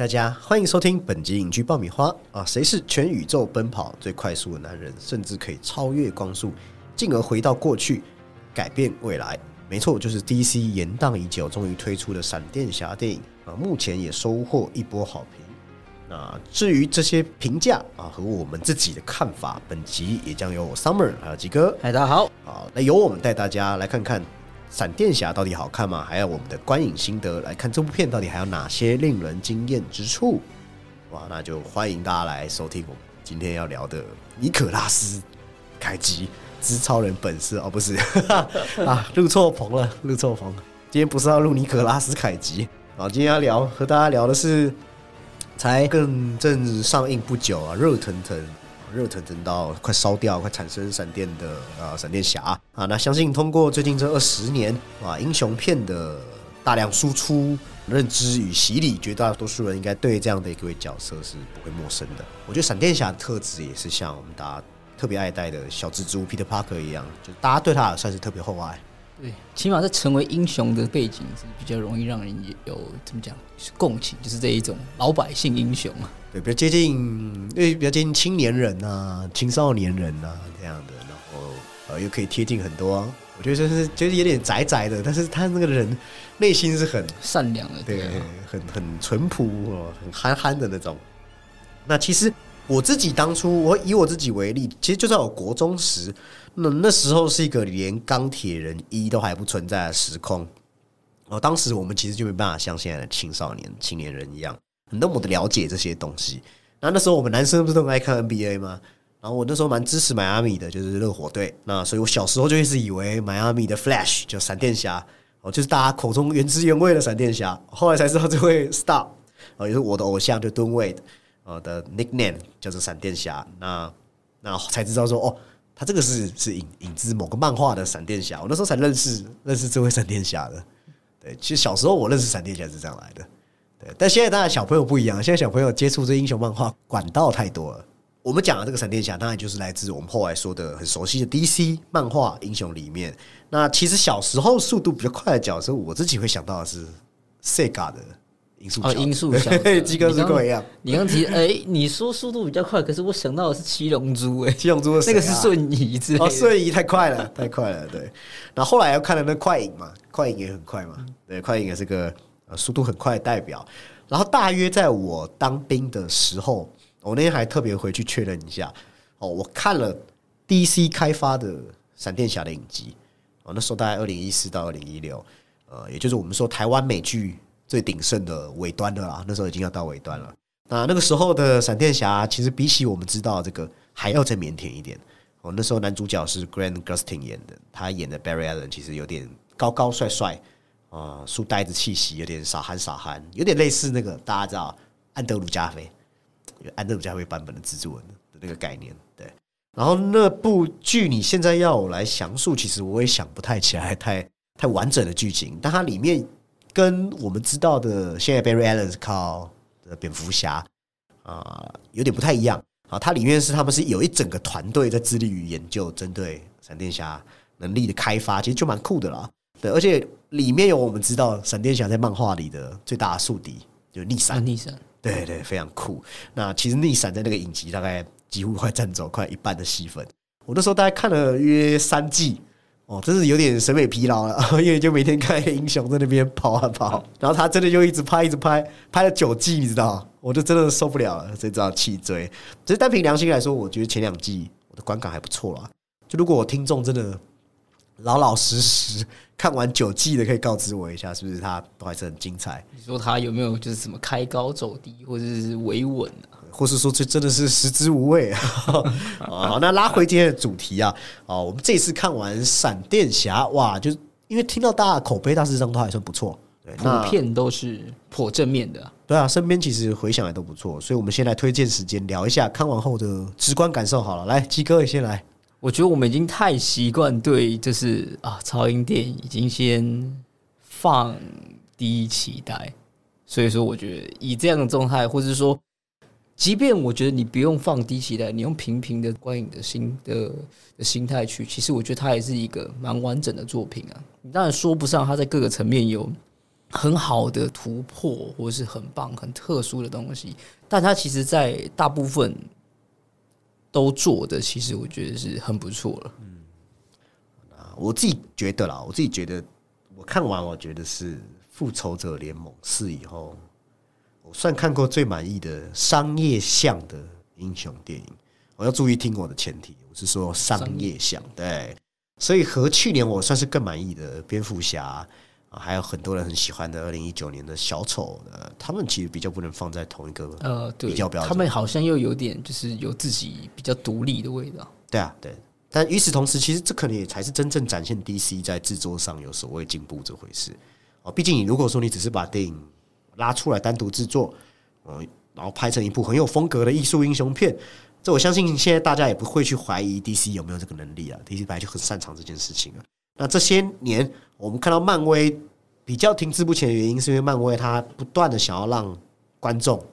嗨，大家欢迎收听本集影剧爆米花啊！谁是全宇宙奔跑最快速的男人，甚至可以超越光速，进而回到过去，改变未来？没错，就是 DC 延宕已久，终于推出的闪电侠电影啊！目前也收获一波好评。那至于这些评价啊和我们自己的看法，本集也将由我 Summer 还有吉哥嗨，大家好。啊，那由我们带大家来看看闪电侠到底好看吗？还有我们的观影心得，来看这部片到底还有哪些令人惊艳之处？哇，那就欢迎大家来收听我们今天要聊的尼可拉斯凯奇之超人本色哦，不是 啊，录错棚了，录错棚。今天不是要录尼可拉斯凯奇啊，今天要聊和大家聊的是才更正上映不久啊，热腾腾。热腾腾到快烧掉、快产生闪电的呃闪电侠啊，那相信通过最近这二十年啊英雄片的大量输出、认知与洗礼，绝大多数人应该对这样的一位角色是不会陌生的。我觉得闪电侠的特质也是像我们大家特别爱戴的小蜘蛛 Peter Parker 一样，就大家对他也算是特别厚爱。对，起码在成为英雄的背景是比较容易让人有怎么讲共情，就是这一种老百姓英雄啊。对，比较接近，因为比较接近青年人呐、青少年人呐、这样的，然后呃又可以贴近很多，我觉得就是就是有点宅宅的，但是他那个人内心是很善良的，对很很淳朴哦，很憨憨的那种。那其实我自己当初，我以我自己为例，其实就在我国中时，那那时候是一个连钢铁人一都还不存在的时空。哦，当时我们其实就没办法像现在的青少年、青年人一样，那么的了解这些东西。那那时候我们男生不是都很爱看 NBA 吗？然后我那时候蛮支持迈阿密的，就是热火队。那所以我小时候就一直以为迈阿密的 Flash 就闪电侠哦，就是大家口中原汁原味的闪电侠。后来才知道这位 Star 哦，也是我的偶像，就吨位呃的 nickname 叫做闪电侠。那那才知道说哦，他这个是是影影子某个漫画的闪电侠。我那时候才认识认识这位闪电侠的。对，其实小时候我认识闪电侠是这样来的。对，但现在当然小朋友不一样，现在小朋友接触这英雄漫画管道太多了。我们讲的这个闪电侠，当然就是来自我们后来说的很熟悉的 DC 漫画英雄里面。那其实小时候速度比较快的角色，我自己会想到的是 Sega 的音速哦，小子音速小子对，鸡哥是跟我一样，你刚提，哎，你说速度比较快，可是我想到的是七龙珠，哎，七龙珠啊那个是瞬移哦，的。瞬移太快了，太快了，对。然后后来又看了那快影嘛，快影也很快嘛，对，快影也是个呃速度很快的代表。然后大约在我当兵的时候，我那天还特别回去确认一下，哦，我看了 DC 开发的闪电侠的影集，哦，那时候大概二零一四到二零一六，呃，也就是我们说台湾美剧最鼎盛的尾端的啦，那时候已经要到尾端了。那那个时候的闪电侠，其实比起我们知道这个还要再腼腆一点。哦，那时候男主角是 Grant Gustin 演的，他演的 Barry Allen 其实有点高高帅帅，啊、书呆子气息，有点傻憨傻憨，有点类似那个大家知道安德鲁加菲，安德鲁加菲版本的蜘蛛人的那个概念。对，然后那部剧你现在要我来详述，其实我也想不太起来太太完整的剧情，但它里面跟我们知道的现在 Barry Allen 靠的蝙蝠侠啊、有点不太一样。啊，它里面是他们是有一整个团队在致力于研究针对闪电侠能力的开发，其实就蛮酷的啦。对，而且里面有我们知道闪电侠在漫画里的最大的宿敌，就是逆啊，闪。逆闪，对对，非常酷。那其实逆闪在那个影集大概几乎快占走快一半的戏份。我那时候大概看了约三季，哦，真是有点审美疲劳了，因为就每天看英雄在那边跑啊跑，然后他真的就一直拍一直拍，拍了九季，你知道？我就真的受不了了，所以只好弃追。只是单凭良心来说，我觉得前两季我的观感还不错啦。就如果我听众真的老老实实看完九季的，可以告知我一下，是不是他都还是很精彩？你说他有没有就是什么开高走低，或者是维稳啊？或是说这真的是食之无味啊！好，那拉回今天的主题啊，哦，我们这次看完闪电侠，哇，就是因为听到大家口碑大致上都还算不错，对，那普遍都是颇正面的啊。对啊，身边其实回想也都不错，所以我们先来推荐时间聊一下看完后的直观感受好了。来，鸡哥也先来，我觉得我们已经太习惯对，就是啊，超英电影已经先放低期待，所以说我觉得以这样的状态，或者说，即便我觉得你不用放低期待，你用平平的观影的心的的心态去，其实我觉得它也是一个蛮完整的作品啊。你当然说不上它在各个层面有很好的突破，或是很棒、很特殊的东西，但它其实，在大部分都做的，其实我觉得是很不错了。啊，我自己觉得啦，我自己觉得，我看完我觉得是《复仇者联盟四》以后，我算看过最满意的商业向的英雄电影。我要注意听我的前提，我是说商业向，对。所以和去年我算是更满意的蝙蝠侠，还有很多人很喜欢的二零一九年的小丑，呃，他们其实比较不能放在同一个呃，对比较标准他们好像又有点就是有自己比较独立的味道。对啊，对。但与此同时，其实这可能也才是真正展现 DC 在制作上有所谓进步这回事哦。毕竟你如果说你只是把电影拉出来单独制作，嗯，然后拍成一部很有风格的艺术英雄片，这我相信现在大家也不会去怀疑 DC 有没有这个能力啊。DC 本来就很擅长这件事情啊。那这些年我们看到漫威比较停滞不前的原因，是因为漫威它不断的想要让观众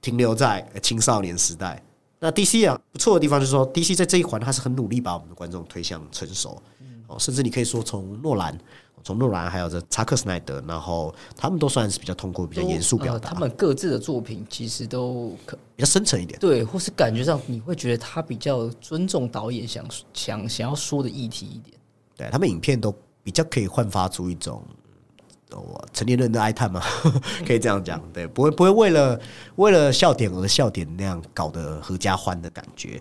停留在呃青少年时代。那 DC 啊，不错的地方就是说，DC 在这一环它是很努力把我们的观众推向成熟，哦，甚至你可以说从诺兰，从诺兰还有这查克斯奈德，然后他们都算是比较通过比较严肃表达，呃他们各自的作品其实都可比较深沉一点。对，或是感觉上你会觉得他比较尊重导演想想想要说的议题一点。对他们影片都比较可以焕发出一种。哦，成年人的哀叹嘛，可以这样讲，对，不会不会为了为了笑点而笑点那样搞得合家欢的感觉。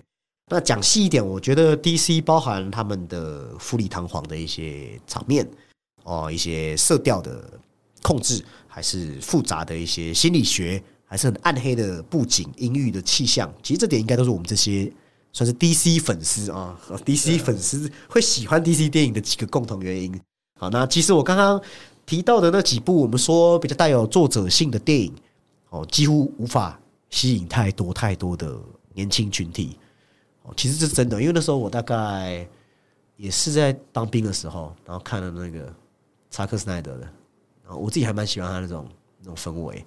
那讲细一点，我觉得 DC 包含他们的富丽堂皇的一些场面，哦，一些色调的控制，还是复杂的一些心理学，还是很暗黑的布景、阴郁的气象。其实这点应该都是我们这些算是 DC 粉丝啊，DC 粉丝会喜欢 DC 电影的几个共同原因。好，那其实我刚刚提到的那几部，我们说比较带有作者性的电影，哦，几乎无法吸引太多太多的年轻群体。哦，其实这是真的，因为那时候我大概也是在当兵的时候，然后看了那个查克斯奈德的，然后我自己还蛮喜欢他那种那种氛围。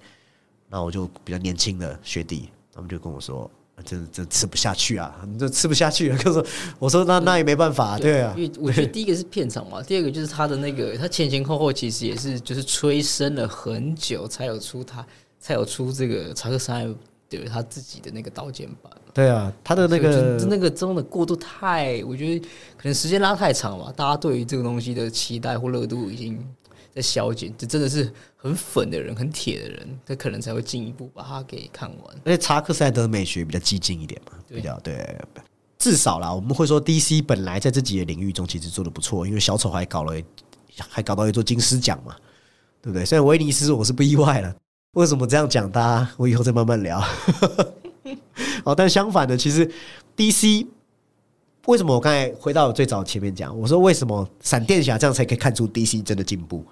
那我就比较年轻的学弟，他们就跟我说。这这吃不下去啊！你这吃不下去了。可是我说那那也没办法，对啊。因为 我觉得第一个是片场嘛，第二个就是他的那个，他前前后后其实也是就是催生了很久，才有出他才有出这个查克斯奈德他自己的那个刀剑版。对啊，他的那个就那个真的过度太，我觉得可能时间拉太长了，大家对于这个东西的期待或热度已经在消减。这真的是很粉的人、很铁的人，他可能才会进一步把它给看完。而且查克赛德美学比较激进一点嘛，比较对。至少啦，我们会说 DC 本来在这几个领域中其实做的不错，因为小丑还搞了，还搞到一座金狮奖嘛，对不对？虽然威尼斯我是不意外了，为什么这样讲？大家我以后再慢慢聊。哦，但相反的，其实 DC 为什么我刚才回到我最早前面讲，我说为什么闪电侠这样才可以看出 DC 真的进步？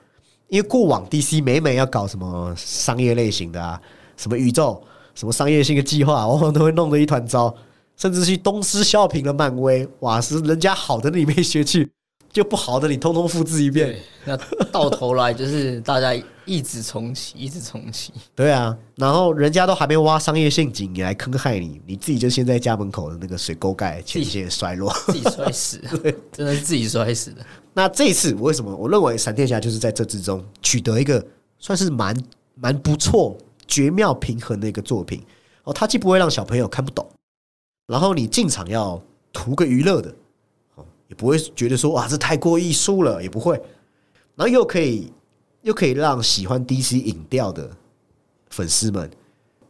因为过往 DC 每每要搞什么商业类型的啊，什么宇宙、什么商业性的计划，往往都会弄得一团糟，甚至去东施效颦的漫威，哇，是人家好的你没学去，就不好的你通通复制一遍。那到头来就是大家一直重启，一直重启。对啊，然后人家都还没挖商业陷阱，你来坑害你，你自己就先在家门口的那个水沟盖前线衰落。自己摔死的，真的是自己摔死的。那这一次我为什么我认为闪电侠就是在这之中取得一个算是蛮蛮不错、绝妙平衡的一个作品。哦，它既不会让小朋友看不懂，然后你进场要图个娱乐的哦，也不会觉得说哇这太过艺术了，也不会，然后又可以又可以让喜欢 DC 影调的粉丝们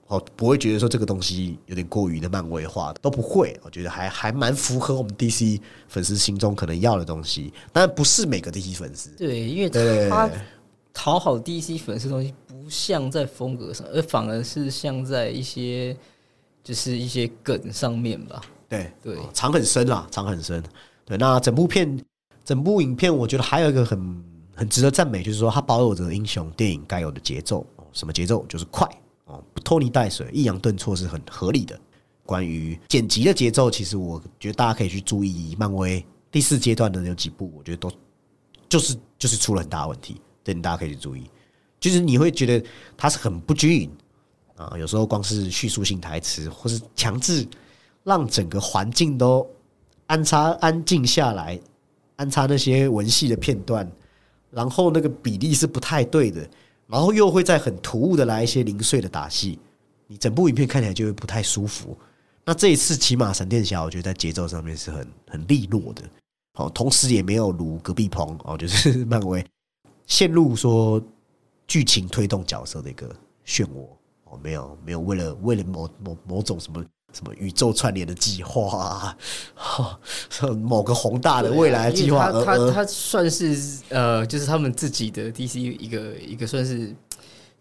哦不会觉得说这个东西有点过于的漫威化，都不会，我觉得还还蛮符合我们 DC 粉丝心中可能要的东西，当然不是每个 DC 粉丝。对，因为他讨好 DC 粉丝东西，不像在风格上，而反而是像在一些就是一些梗上面吧。对对哦藏很深啦，藏很深。对，那整部片、整部影片，我觉得还有一个很很值得赞美，就是说它保有着英雄电影该有的节奏。哦什么节奏？就是快哦，不拖泥带水、抑扬顿挫是很合理的。关于剪辑的节奏，其实我觉得大家可以去注意漫威第四阶段的有几部，我觉得都就是就是出了很大的问题，这大家可以去注意。就是你会觉得它是很不均匀啊，有时候光是叙述性台词，或是强制让整个环境都安插安静下来，安插那些文戏的片段，然后那个比例是不太对的，然后又会在很突兀的来一些零碎的打戏，你整部影片看起来就会不太舒服。那这一次起码闪电侠，我觉得在节奏上面是很很利落的，好，同时也没有如隔壁棚哦，就是漫威陷入说剧情推动角色的一个漩涡哦，没有没有为了为了某某某种什么什么宇宙串联的计划啊，某个宏大的未来计划，他他他算是呃，就是他们自己的 DC 一个一个算是。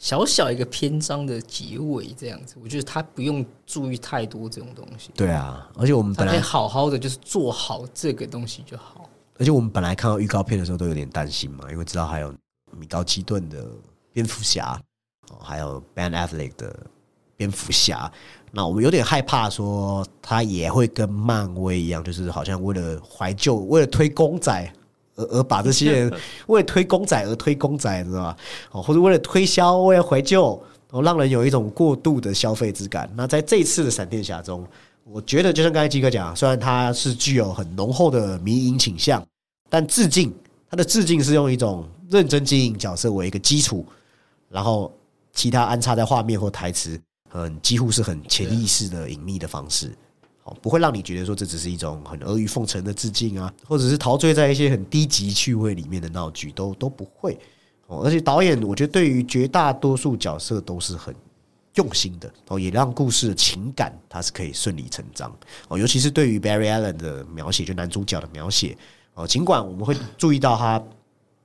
小小一个篇章的结尾这样子，我觉得他不用注意太多这种东西。对啊，而且我们本来好好的就是做好这个东西就好。而且我们本来看到预告片的时候都有点担心嘛，因为知道还有米高基顿的蝙蝠侠，哦，还有 Ben Affleck 的蝙蝠侠，那我们有点害怕说他也会跟漫威一样，就是好像为了怀旧，为了推公仔。而而把这些人 为了推公仔而推公仔，知道吧？哦，或者为了推销，为了怀旧，哦，让人有一种过度的消费之感。那在这一次的闪电侠中，我觉得就像刚才基哥讲，虽然它是具有很浓厚的迷影倾向，但致敬他的致敬是用一种认真经营角色为一个基础，然后其他安插在画面或台词，很几乎是很潜意识的隐秘的方式。好不会让你觉得说这只是一种很阿谀奉承的致敬啊，或者是陶醉在一些很低级趣味里面的闹剧，都都不会哦。而且导演，我觉得对于绝大多数角色都是很用心的哦，也让故事的情感它是可以顺理成章哦。尤其是对于 Barry Allen 的描写，就男主角的描写哦，尽管我们会注意到他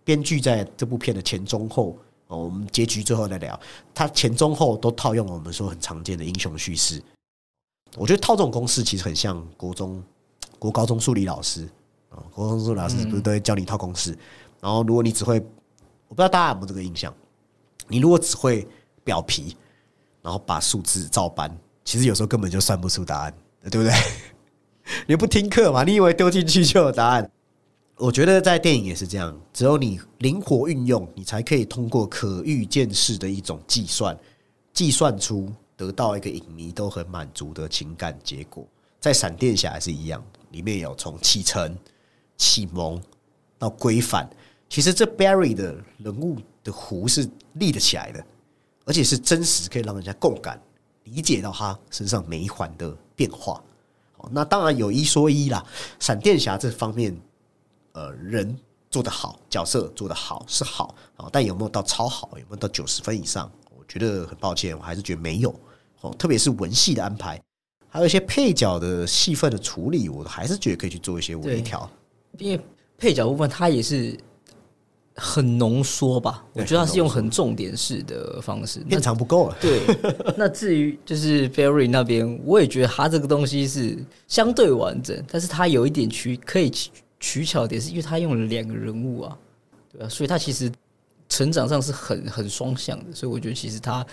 编剧在这部片的前中后哦，我们结局最后再聊，他前中后都套用了我们说很常见的英雄叙事。我觉得套这种公式其实很像国中、国高中数理老师啊，国中数理老师不是都会教你套公式？然后如果你只会，我不知道大家有没有这个印象，你如果只会表皮，然后把数字照搬，其实有时候根本就算不出答案，对不对？你不听课嘛？你以为丢进去就有答案？我觉得在电影也是这样，只有你灵活运用，你才可以通过可预见式的一种计算，计算出。得到一个影迷都很满足的情感结果，在闪电侠也是一样，里面有从启程、启蒙到规范，其实这 Barry 的人物的弧是立得起来的，而且是真实，可以让人家共感、理解到他身上每一环的变化。那当然有一说一啦，闪电侠这方面，呃，人做得好，角色做得好是好啊，但有没有到超好，有没有到九十分以上？我觉得很抱歉，我还是觉得没有。哦，特别是文戏的安排，还有一些配角的戏份的处理，我还是觉得可以去做一些微调。因为配角部分它也是很浓缩吧，我觉得它是用很重点式的方式，片长不够了。对，那至于就是 Barry 那边，我也觉得他这个东西是相对完整，但是他有一点区可以取巧点，是因为他用了两个人物啊，对啊，所以他其实成长上是很很双向的，所以我觉得其实他。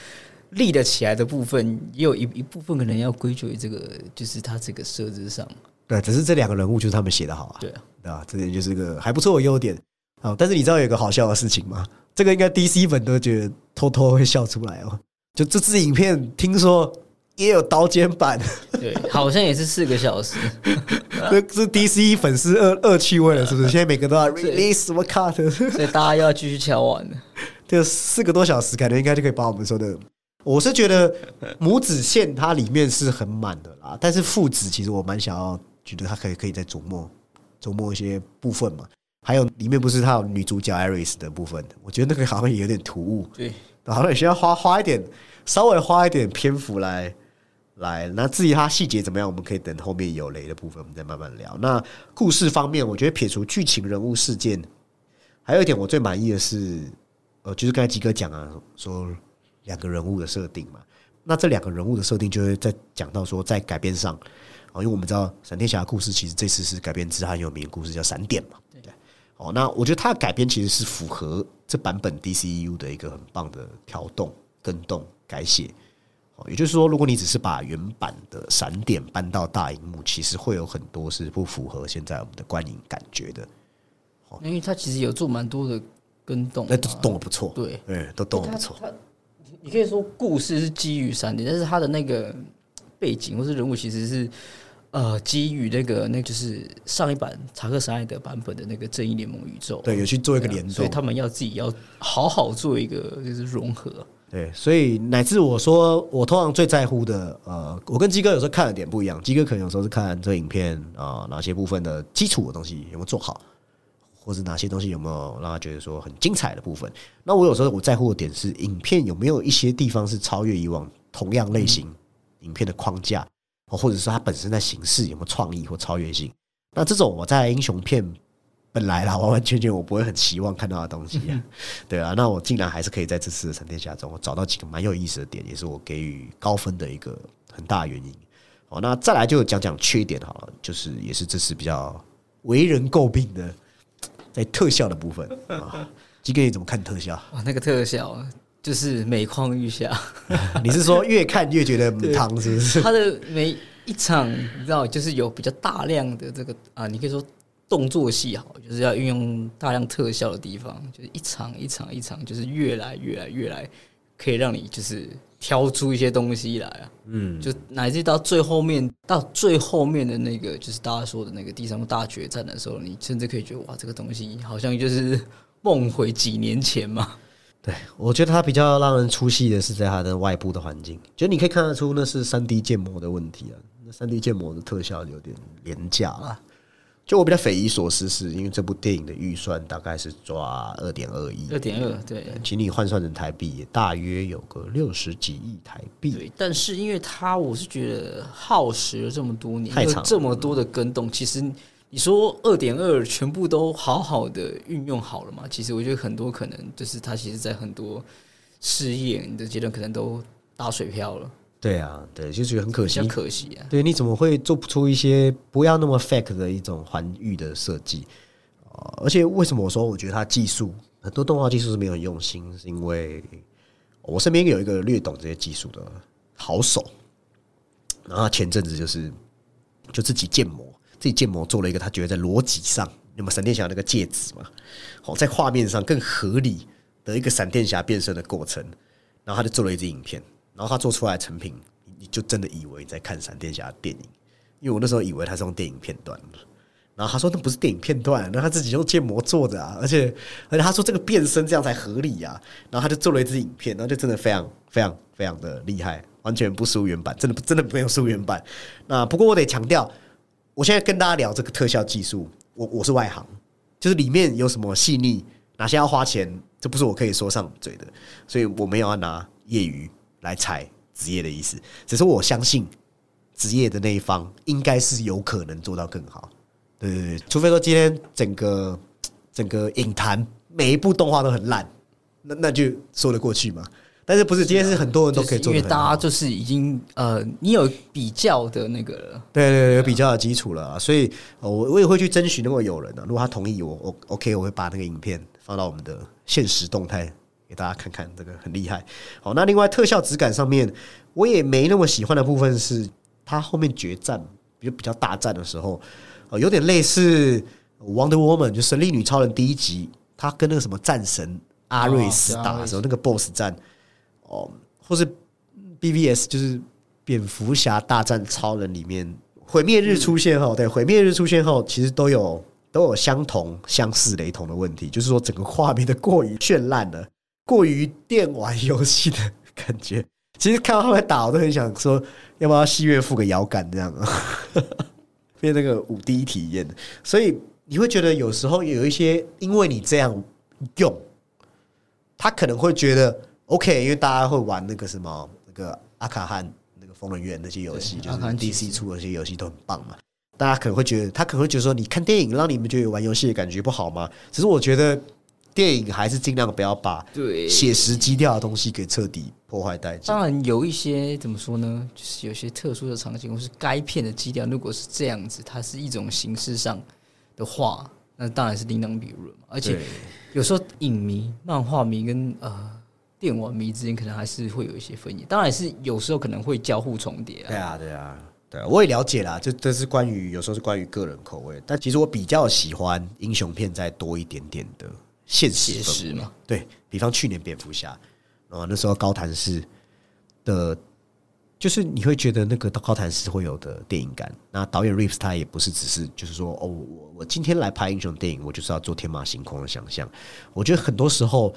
立得起来的部分，也有一一部分可能要归咎于这个，就是他这个设置上。对，只是这两个人物就是他们写的好啊。对啊，对吧？这点就是个还不错的优点啊。但是你知道有个好笑的事情吗？这个应该 DC 粉都觉得偷偷会笑出来哦。就这支影片，听说也有刀尖版，对，好像也是四个小时。这是 DC 粉丝恶恶趣味了，是不是？现在每个都要 release 什么 cut，所以大家又要继续敲完了。这四个多小时，感觉应该就可以把我们说的。我是觉得母子线它里面是很满的啦，但是父子其实我蛮想要觉得它可以可以再琢磨琢磨一些部分嘛。还有里面不是他有女主角 Iris 的部分，我觉得那个好像也有点突兀，对，好像也需要花花一点，稍微花一点篇幅来来。那至于它细节怎么样，我们可以等后面有雷的部分我们再慢慢聊。那故事方面，我觉得撇除剧情、人物事件，还有一点我最满意的是，呃，就是刚才吉哥讲啊，说。两个人物的设定嘛，那这两个人物的设定就会在讲到说，在改编上哦，因为我们知道闪电侠的故事其实这次是改编自很有名的故事叫闪电嘛，对对？哦，那我觉得它的改编其实是符合这版本 DCU 的一个很棒的调动、跟动、改写。哦，也就是说，如果你只是把原版的闪点搬到大荧幕，其实会有很多是不符合现在我们的观影感觉的。哦，因为它其实有做蛮多的跟动，那都动的不错，对，嗯，都动的不错。你可以说故事是基于闪点，但是他的那个背景或是人物其实是呃，基于那个那就是上一版查克·史奈德版本的那个正义联盟宇宙，对，有去做一个联动，所以他们要自己要好好做一个就是融合。对，所以乃至我说，我通常最在乎的，呃，我跟鸡哥有时候看的点不一样。鸡哥可能有时候是看这影片啊、哪些部分的基础的东西有没有做好，或者哪些东西有没有让他觉得说很精彩的部分。那我有时候我在乎的点是，影片有没有一些地方是超越以往同样类型影片的框架，哦或者是它本身在形式有没有创意或超越性。那这种我在英雄片本来啦，完完全全我不会很期望看到的东西啊，对啊，那我竟然还是可以在这次的闪电侠中，我找到几个蛮有意思的点，也是我给予高分的一个很大的原因。哦，那再来就讲讲缺点好了，就是也是这次比较为人诟病的，在特效的部分啊。基哥你怎么看特效？哇，那个特效就是每况愈下，你是说越看越觉得母汤是不是？他的每一场你知道，就是有比较大量的这个啊，你可以说动作戏好，就是要运用大量特效的地方，就是一场一场一场，就是越来越来越来，可以让你就是挑出一些东西来啊。嗯，就乃至到最后面，到最后面的那个，就是大家说的那个第三部大决战的时候，你甚至可以觉得哇，这个东西好像就是梦回几年前嘛。对，我觉得它比较让人出戏的是在它的外部的环境，就你可以看得出那是三 D 建模的问题啊。那三 D 建模的特效有点廉价啊。就我比较匪夷所思，是因为这部电影的预算大概是抓二点二亿，二点二对。请你换算成台币，也大约有个六十几亿台币。对，但是因为它，我是觉得耗时了这么多年，太这么多的跟动，其实你说二点二全部都好好的运用好了嘛？其实我觉得很多可能就是它其实在很多试验的阶段可能都打水漂了，对啊，对，就觉得很可惜很。可惜啊。对，你怎么会做不出一些不要那么 fake 的一种环域的设计？啊、而且为什么我说我觉得它技术很多动画技术是没有很用心，是因为我身边有一个略懂这些技术的好手，然后他前阵子就是就自己建模，自己建模做了一个他觉得在逻辑上，那么闪电侠那个戒指嘛，好在画面上更合理的一个闪电侠变身的过程，然后他就做了一支影片，然后他做出来成品，你就真的以为你在看闪电侠电影，因为我那时候以为他是用电影片段。然后他说那不是电影片段，那他自己用建模做的啊，而且而且他说这个变身这样才合理啊，然后他就做了一支影片，然后就真的非常非常非常的厉害，完全不输原版，真的真的没有输原版。那不过我得强调，我现在跟大家聊这个特效技术，我我是外行，就是里面有什么细腻，哪些要花钱，这不是我可以说上嘴的，所以我没有要拿业余来踩职业的意思，只是我相信职业的那一方应该是有可能做到更好。对对对，除非说今天整个整个影坛每一部动画都很烂，那那就说得过去嘛。但是不是今天是很多人都可以就是因为大家就是已经呃，你有比较的那个了，对对对，有比较的基础了啊，所以呃我我也会去争取那个友人啊，如果他同意我，我 OK，我会把那个影片放到我们的现实动态给大家看看，这个很厉害。好，那另外特效质感上面，我也没那么喜欢的部分是，它后面决战，比如比较大战的时候，呃，有点类似 Wonder Woman，就神力女超人第一集，他跟那个什么战神阿瑞斯打的时候，那个 BOSS 战，哦，或是 BVS 就是蝙蝠侠大战超人里面，毁灭日出现后，对，毁灭日出现后，其实都有都有相同、相似、雷同的问题，就是说整个画面的过于绚烂了，过于电玩游戏的感觉。其实看到他们打，我都很想说，要不要戏院附个摇杆这样啊，变那个五 D 体验。所以你会觉得有时候有一些，因为你这样用，他可能会觉得 OK，因为大家会玩那个什么那个阿卡汉那个疯人院那些游戏，就是 DC 出的那些游戏都很棒嘛。大家可能会觉得，他可能会觉得说，你看电影让你们觉得有玩游戏的感觉不好吗？只是我觉得电影还是尽量不要把对写实基调的东西给彻底破坏殆尽。当然有一些怎么说呢，就是有些特殊的场景或是该片的基调，如果是这样子，它是一种形式上的话，那当然是另当别论嘛。而且有时候影迷、漫画迷跟呃电玩迷之间可能还是会有一些分野，当然是有时候可能会交互重叠啊。对啊，对啊，对啊，我也了解啦。这这是关于有时候是关于个人口味，但其实我比较喜欢英雄片再多一点点的现实写氛围实嘛。对比方去年蝙蝠侠，哦，那时候高谭市的就是你会觉得那个高谭市会有的电影感。那导演 Reeves 他也不是只是就是说哦，我我今天来拍英雄电影，我就是要做天马行空的想象。我觉得很多时候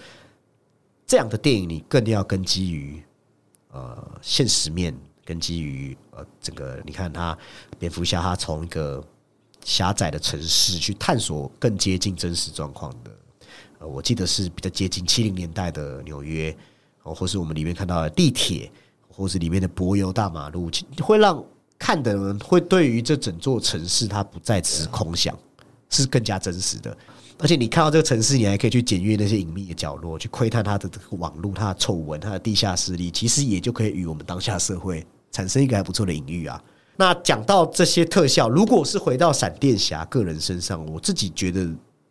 这样的电影，你更要根基于呃现实面，根基于呃整个你看他蝙蝠侠，他从一个狭窄的城市去探索更接近真实状况的。我记得是比较接近七零年代的纽约，或是我们里面看到的地铁。或是里面的柏油大马路，会让看的人会对于这整座城市，它不再只是空想，是更加真实的。而且你看到这个城市，你还可以去检阅那些隐秘的角落，去窥探它的这个网络、它的丑闻、它的地下势力，其实也就可以与我们当下社会产生一个还不错的隐喻啊。那讲到这些特效，如果是回到闪电侠个人身上，我自己觉得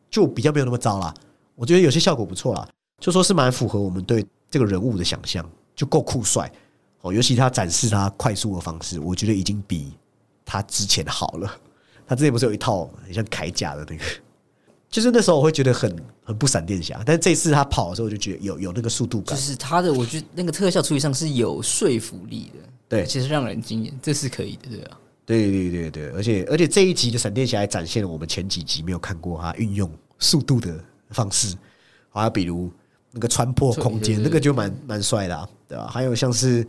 就比较没有那么糟啦。我觉得有些效果不错啦，就说是蛮符合我们对这个人物的想象，就够酷帅。哦，尤其他展示他快速的方式，我觉得已经比他之前好了。他之前不是有一套很像铠甲的那个，就是那时候我会觉得很很不闪电侠，但是这次他跑的时候，我就觉得有有那个速度感。就是他的，我觉得那个特效处理上是有说服力的，对，其实让人惊艳，这是可以的，对啊。对对对对，而且而且这一集的闪电侠还展现了我们前几集没有看过他运用速度的方式，好像比如那个穿破空间，那个就蛮蛮帅的，对吧？还有像是。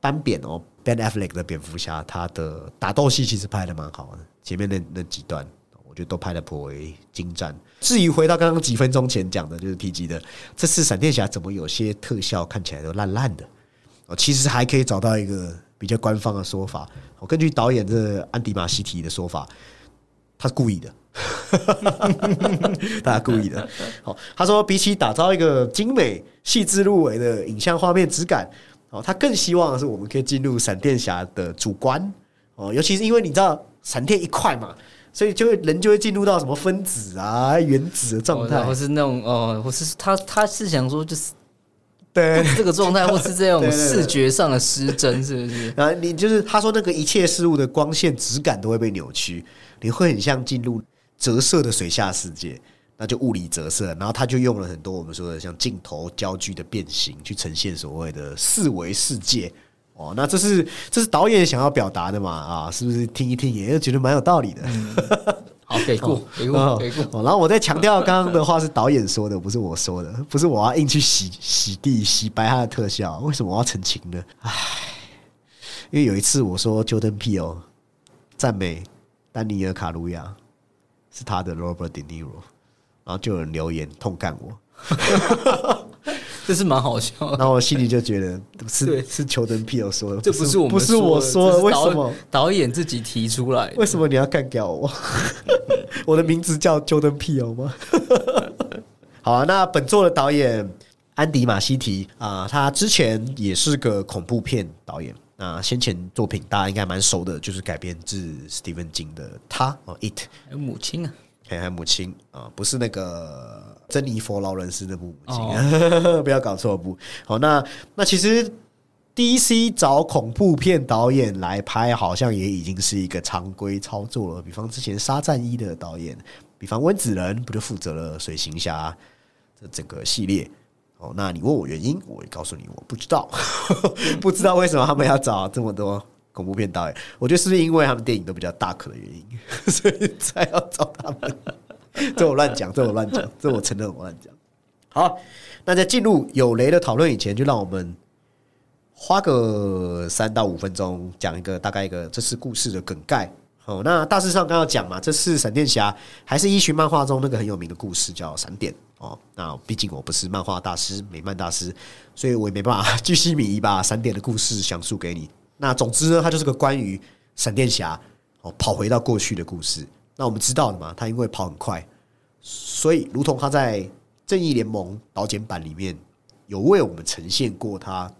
斑扁哦，Ben Affleck 的蝙蝠侠，他的打斗戏其实拍的蛮好的，前面那那几段，我觉得都拍的颇为精湛。至于回到刚刚几分钟前讲的，就是提及的这次闪电侠怎么有些特效看起来都烂烂的，哦，其实还可以找到一个比较官方的说法。我根据导演这安迪马西提的说法，他是故意的，他故意的。好，他说比起打造一个精美、细致入微的影像画面质感。哦，他更希望的是我们可以进入闪电侠的主观哦，尤其是因为你知道闪电一块嘛，所以就会人就会进入到什么分子啊、原子的状态，或是那种哦，或是他他是想说就是对这个状态，或是这种视觉上的失真，是不是？然后你就是他说那个一切事物的光线质感都会被扭曲，你会很像进入折射的水下世界。那就物理折射，然后他就用了很多我们说的像镜头焦距的变形，去呈现所谓的四维世界。哦，那这是这是导演想要表达的嘛？啊，是不是听一听也觉得蛮有道理的？好，给过，给过，给过。然后我再强调，刚刚的话是导演说的，不是我说的，不是我要硬去洗洗地洗白他的特效。为什么我要澄清呢？唉，因为有一次我说 Jordan Peele 赞美丹尼尔卡鲁亚是他的 Robert De Niro。然后就有人留言痛干我，这是蛮好笑。然后我心里就觉得是是裘登皮尔说的，这不是我不是我说的，为什么导演自己提出来？为什么你要干掉我？我的名字叫裘登皮尔吗？好啊，那本作的导演安迪马西提啊，他之前也是个恐怖片导演。那先前作品大家应该蛮熟的，就是改编自史蒂芬金的《他》哦，《It》还有母亲啊。还有母亲啊，不是那个珍妮佛劳伦斯那部母亲，不要搞错不。好，那那其实 D C 找恐怖片导演来拍，好像也已经是一个常规操作了。比方之前《沙战一》的导演，比方温子仁不就负责了《水行侠》这整个系列？哦，那你问我原因，我会告诉你，我不知道，不知道为什么他们要找这么多。恐怖片导演，我觉得是不是因为他们电影都比较大可的原因，所以才要找他们？这我乱讲，这我乱讲，这我承认我乱讲。好，那在进入有雷的讨论以前，就让我们花个三到五分钟讲一个大概一个这次故事的梗概。哦，那大致上刚刚讲嘛，这是闪电侠还是一群漫画中那个很有名的故事，叫闪电哦。那毕竟我不是漫画大师、美漫大师，所以我也没办法巨细靡遗把闪电的故事讲述给你。那总之呢，它就是个关于闪电侠哦跑回到过去的故事。那我们知道的嘛，他因为跑很快，所以如同他在正义联盟导剪版里面有为我们呈现过，他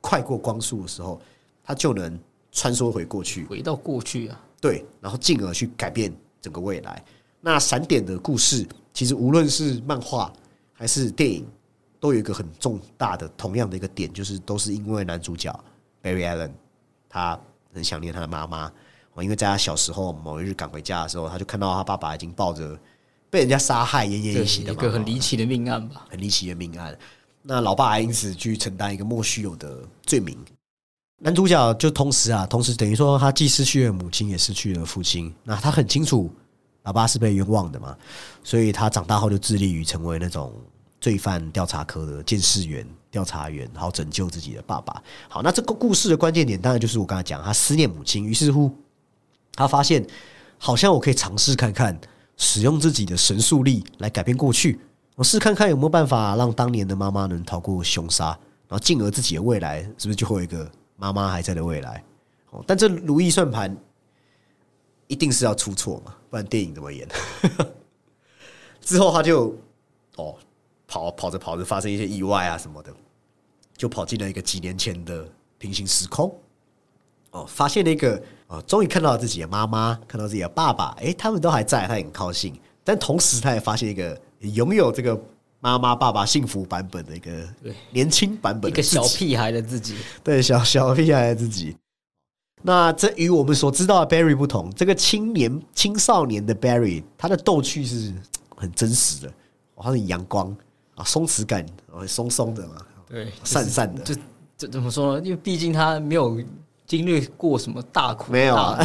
快过光速的时候，他就能穿梭回过去，回到过去啊。对，然后进而去改变整个未来。那闪点的故事，其实无论是漫画还是电影，都有一个很重大的同样的一个点，就是都是因为男主角 Barry Allen。他很想念他的妈妈哦，因为在他小时候某一日赶回家的时候，他就看到他爸爸已经抱着被人家杀害、奄奄一息的一个很离奇的命案吧，很离奇的命案。那老爸还因此去承担一个莫须有的罪名。男主角就同时啊，同时等于说他既失去了母亲，也失去了父亲。那他很清楚，老爸是被冤枉的嘛，所以他长大后就致力于成为那种罪犯调查科的监视员、调查员，然后拯救自己的爸爸。好，那这个故事的关键点当然就是我刚才讲，他思念母亲，于是乎他发现，好像我可以尝试看看，使用自己的神速力来改变过去。我试看看有没有办法让当年的妈妈能逃过凶杀，然后进而自己的未来是不是就会有一个妈妈还在的未来？哦，但这如意算盘一定是要出错嘛，不然电影怎么演？之后他就哦跑跑着跑着发生一些意外啊什么的，就跑进了一个几年前的平行时空。哦，发现了一个哦，终于看到了自己的妈妈，看到自己的爸爸，诶，他们都还在，他很高兴。但同时，他也发现一个拥有这个妈妈、爸爸幸福版本的一个年轻版本一个小屁孩的自己，对小小屁孩的自己。那这与我们所知道的 Barry 不同，这个青年青少年的 Barry，他的逗趣是很真实的，哦他很阳光啊，松弛感哦松松的嘛，对，散散的。就这怎么说呢？因为毕竟他没有经历过什么大苦没有啊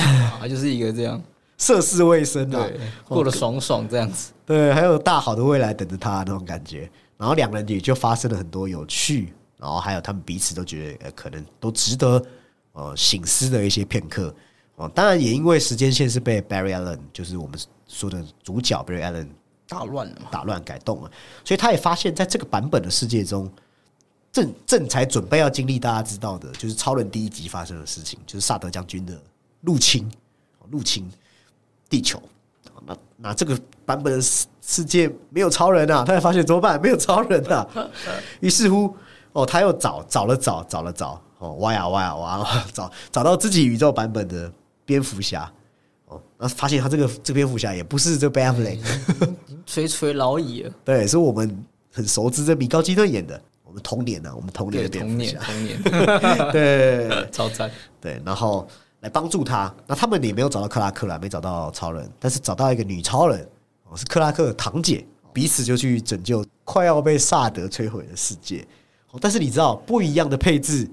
就是一个这样，涉世未深啊，过得爽爽这样子。对，还有大好的未来等着他那种感觉。然后两人也就发生了很多有趣，然后还有他们彼此都觉得呃可能都值得呃醒思的一些片刻。哦，当然也因为时间线是被 Barry Allen，就是我们说的主角 Barry Allen 打乱了嘛？打乱改动了，所以他也发现，在这个版本的世界中，正正才准备要经历大家知道的，就是超人第一集发生的事情，就是萨德将军的入侵，入侵地球。那那这个版本的世世界没有超人啊，他才发现怎么办？没有超人啊。于是乎，哦，他又找找了找找了找，哦，挖呀挖呀挖，找找到自己宇宙版本的蝙蝠侠。哦，那发现他这个这蝙蝠侠也不是这 Ben Affleck，垂垂老矣了。对，是我们很熟知这米高基顿演的，我们童年啊，我们童年，的蝙童年，童年对超赞。对，然后来帮助他。那他们也没有找到克拉克啦，没找到超人，但是找到一个女超人，哦，是克拉克的堂姐，彼此就去拯救快要被萨德摧毁的世界。但是你知道，不一样的配置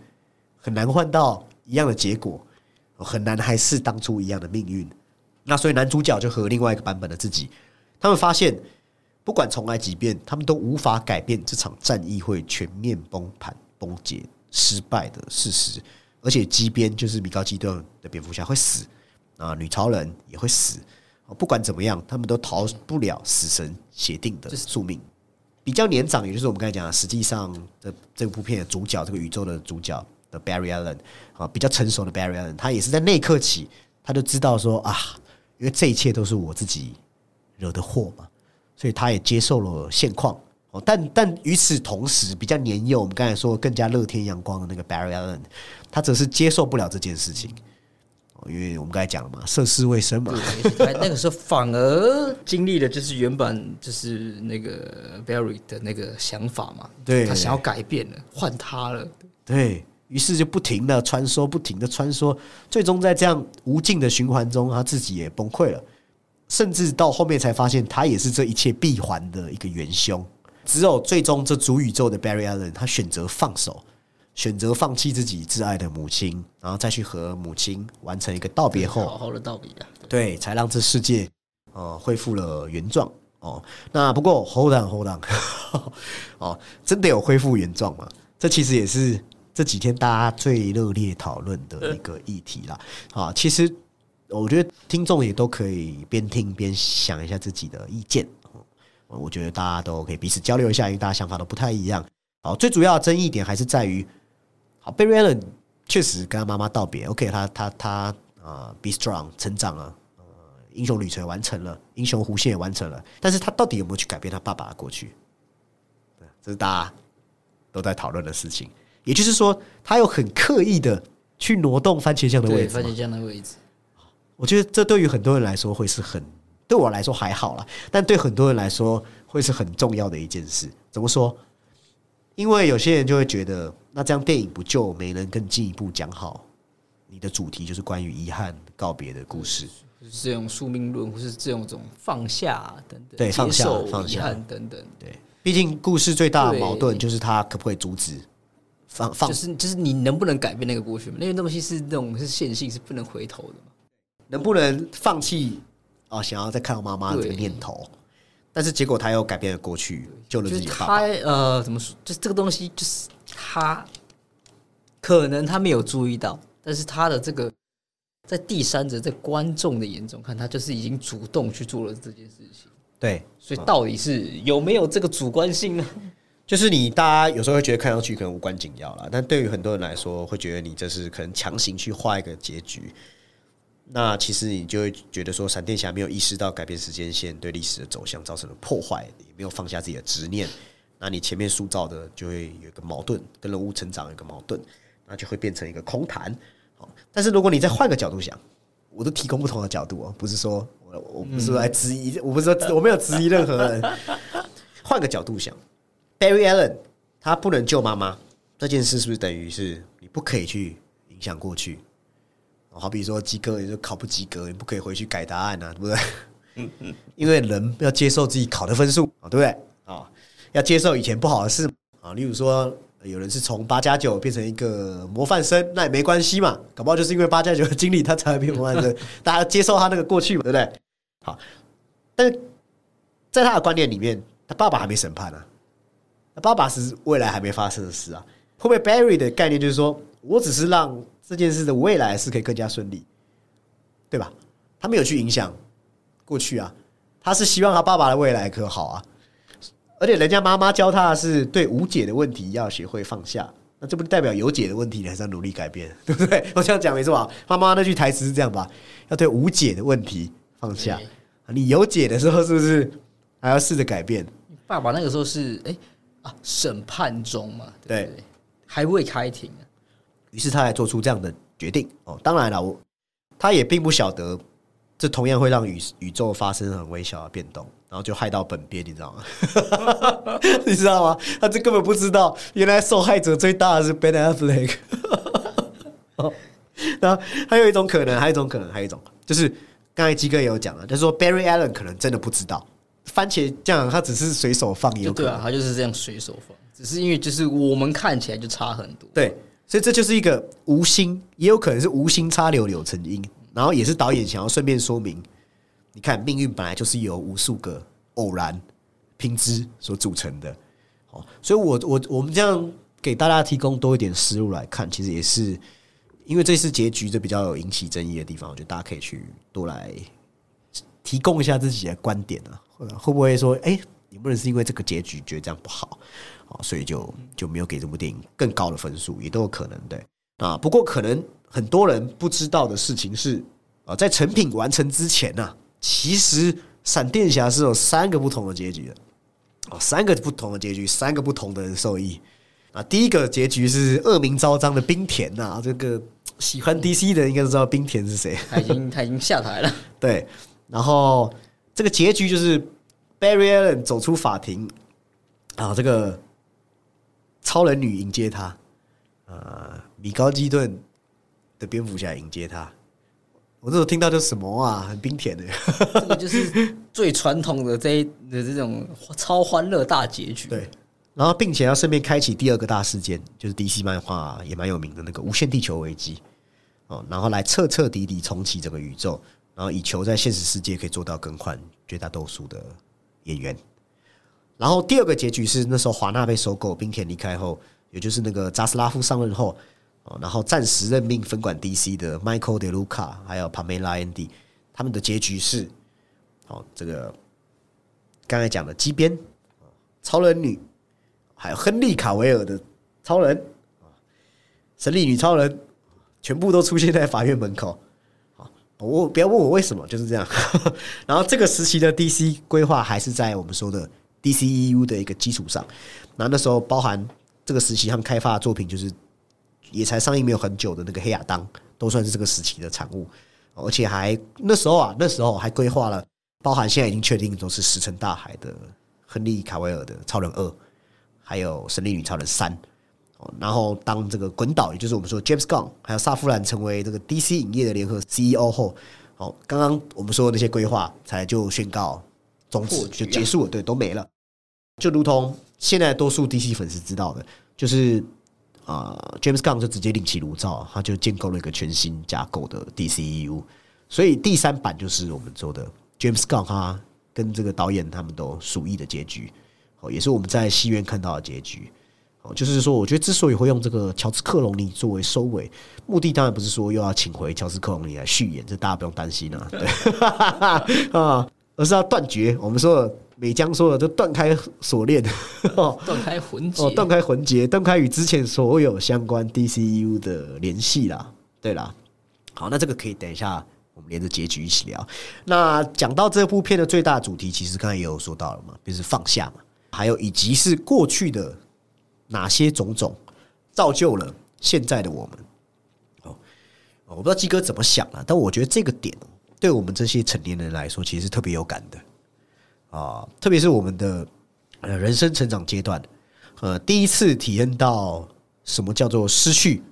很难换到一样的结果，很难还是当初一样的命运。那所以男主角就和另外一个版本的自己，他们发现，不管重来几遍，他们都无法改变这场战役会全面崩盘、崩解、失败的事实。而且，即便就是米高基顿的蝙蝠侠会死，啊，女超人也会死。哦不管怎么样，他们都逃不了死神协定的宿命。比较年长，也就是我们刚才讲的，实际上这这部片的主角，这个宇宙的主角的 Barry Allen 啊，比较成熟的 Barry Allen，他也是在那一刻起，他就知道说啊，因为这一切都是我自己惹的祸嘛，所以他也接受了现况。哦，但但与此同时，比较年幼，我们刚才说更加乐天阳光的那个 Barry Allen，他则是接受不了这件事情。哦，因为我们刚才讲了嘛，涉世未深嘛，对，那个时候反而经历了，就是原本就是那个 Barry 的那个想法嘛，对他想要改变了，换他了，对于是就不停的穿梭，不停的穿梭，最终在这样无尽的循环中，他自己也崩溃了，甚至到后面才发现，他也是这一切闭环的一个元凶。只有最终这主宇宙的 Barry Allen，他选择放手，选择放弃自己挚爱的母亲，然后再去和母亲完成一个道别后，好好的道别啊。对，才让这世界呃恢复了原状哦。那不过 hold on hold on，哦，真的有恢复原状吗？这其实也是这几天大家最热烈讨论的一个议题啦。啊，其实我觉得听众也都可以边听边想一下自己的意见。哦我觉得大家都可以彼此交流一下，因为大家想法都不太一样。好，最主要的争议点还是在于，好，Barry Allen 确实跟他妈妈道别，OK，他他他啊、b e strong，成长了，呃，英雄旅程完成了，英雄弧线也完成了，但是他到底有没有去改变他爸爸的过去？对，这是大家都在讨论的事情。也就是说，他有很刻意的去挪动番茄酱的位，置番茄酱的位置，我觉得这对于很多人来说会是很，对我来说还好啦，但对很多人来说会是很重要的一件事。怎么说？因为有些人就会觉得，那这样电影不就没能更进一步讲好你的主题，就是关于遗憾告别的故事？就是这种宿命论，或是这种种放下等等，对放下遗放下憾等等，对，毕竟故事最大的矛盾就是他可不可以阻止放放就是就是你能不能改变那个过去嘛？那个东西是那种是线性，是不能回头的嘛。能不能放弃啊、想要再看到妈妈的这个念头？但是结果他又改变了过去，救了自己的爸爸。呃，怎么说？就是这个东西，就是他可能他没有注意到，但是他的这个在第三者在观众的眼中看，他就是已经主动去做了这件事情。对，所以到底是有没有这个主观性呢？就是你大家有时候会觉得看上去可能无关紧要啦，但对于很多人来说，会觉得你这是可能强行去画一个结局。那其实你就会觉得说，闪电侠没有意识到改变时间线对历史的走向造成了破坏，也没有放下自己的执念。那你前面塑造的就会有一个矛盾，跟人物成长有个矛盾，那就会变成一个空谈。好，但是如果你再换个角度想，我都提供不同的角度哦，不是说我我不是来质疑，我不是说我没有质疑任何人。换个角度想，Barry Allen 他不能救妈妈这件事，是不是等于是你不可以去影响过去？好比说及格，也就考不及格，你不可以回去改答案啊，对不对？因为人要接受自己考的分数啊，对不对？啊，要接受以前不好的事啊，例如说有人是从八加九变成一个模范生，那也没关系嘛，搞不好就是因为八加九的经历，他才会变模范生，大家接受他那个过去嘛，对不对？好，但是在他的观念里面，他爸爸还没审判啊，他爸爸是未来还没发生的事啊。会不会 Barry 的概念就是说我只是让这件事的未来是可以更加顺利，对吧？他没有去影响过去啊，他是希望他爸爸的未来可好啊。而且人家妈妈教他的是对无解的问题要学会放下，那这不代表有解的问题你还是要努力改变，对不对？我这样讲没错吧？妈妈那句台词是这样吧？要对无解的问题放下，你有解的时候是不是还要试着改变？爸爸那个时候是哎、啊审判中嘛，对？还未开庭啊，于是他才做出这样的决定。哦，当然了，我他也并不晓得，这同样会让宇宇宙发生很微小的变动，然后就害到本边，你知道吗？你知道吗？他这根本不知道，原来受害者最大的是 Ben Affleck。哦然后还有一种可能，还有一种可能，还有一种就是刚才鸡哥也有讲了，就是说 Barry Allen 可能真的不知道番茄酱，他只是随手放也有可能对啊，他就是这样随手放，只是因为就是我们看起来就差很多，对，所以这就是一个无心，也有可能是无心插柳柳成荫，然后也是导演想要顺便说明，你看命运本来就是由无数个偶然拼织所组成的。哦，所以我我我们这样给大家提供多一点思路来看，其实也是因为这次结局这比较有引起争议的地方，我觉得大家可以去多来提供一下自己的观点啊，会不会说，哎、你不能是因为这个结局觉得这样不好，哦，所以就就没有给这部电影更高的分数，也都有可能对啊。不过可能很多人不知道的事情是，啊，在成品完成之前呢、其实闪电侠是有三个不同的结局的，哦，三个不同的结局，三个不同的人受益啊。第一个结局是恶名昭彰的冰田呐、这个喜欢 DC 的人应该都知道冰田是谁。他已经他已经下台了，对，然后这个结局就是 Barry Allen 走出法庭，啊，这个超人女迎接他，呃，米高基顿的蝙蝠侠迎接他。我那时候听到就什么啊，很冰甜的，这个就是最传统的这一的这种超欢乐大结局。对。然后，并且要顺便开启第二个大事件，就是 DC 漫画也蛮有名的那个无限地球危机哦，然后来彻彻底底重启整个宇宙，然后以求在现实世界可以做到更换绝大多数的演员。然后第二个结局是那时候华纳被收购，冰田离开后，也就是那个扎斯拉夫上任后，哦，然后暂时任命分管 DC 的 Michael De Luca 还有 Pamela Andy，他们的结局是，哦，这个刚才讲的机边，超人女，还有亨利卡维尔的超人，啊，神力女超人，全部都出现在法院门口。好，我不要问我为什么，就是这样。然后这个时期的 DC 规划还是在我们说的 DCEU 的一个基础上。那那时候包含这个时期他们开发的作品，就是也才上映没有很久的那个黑亚当，都算是这个时期的产物。而且还那时候啊，那时候还规划了，包含现在已经确定都是石沉大海的亨利卡维尔的超人二，还有神力女超人三。哦，然后当这个滚导，也就是我们说 James Gunn 还有萨夫兰成为这个 DC 影业的联合 CEO 后，哦，刚刚我们说的那些规划才就宣告终止，就结束了，对，都没了。就如同现在多数 DC 粉丝知道的，就是啊、James Gunn 就直接另起炉灶，他就建构了一个全新架构的 DCEU。所以第三版就是我们说的 James Gunn 他跟这个导演他们都鼠疫的结局，哦，也是我们在戏院看到的结局。哦，就是说，我觉得之所以会用这个乔治克隆尼作为收尾，目的当然不是说又要请回乔治克隆尼来续演，这大家不用担心啊，对 啊，而是要断绝我们说的美江说的，就断开锁链，哦，断开魂结，哦，断开魂结，断开与之前所有相关 DCU 的联系啦。对啦，好，那这个可以等一下我们连着结局一起聊。那讲到这部片的最大主题，其实刚才也有说到了嘛，就是放下嘛，还有以及是过去的哪些种种造就了现在的我们。哦，我不知道鸡哥怎么想啊，但我觉得这个点对我们这些成年人来说，其实是特别有感的啊，特别是我们的呃人生成长阶段，呃，第一次体验到什么叫做失去，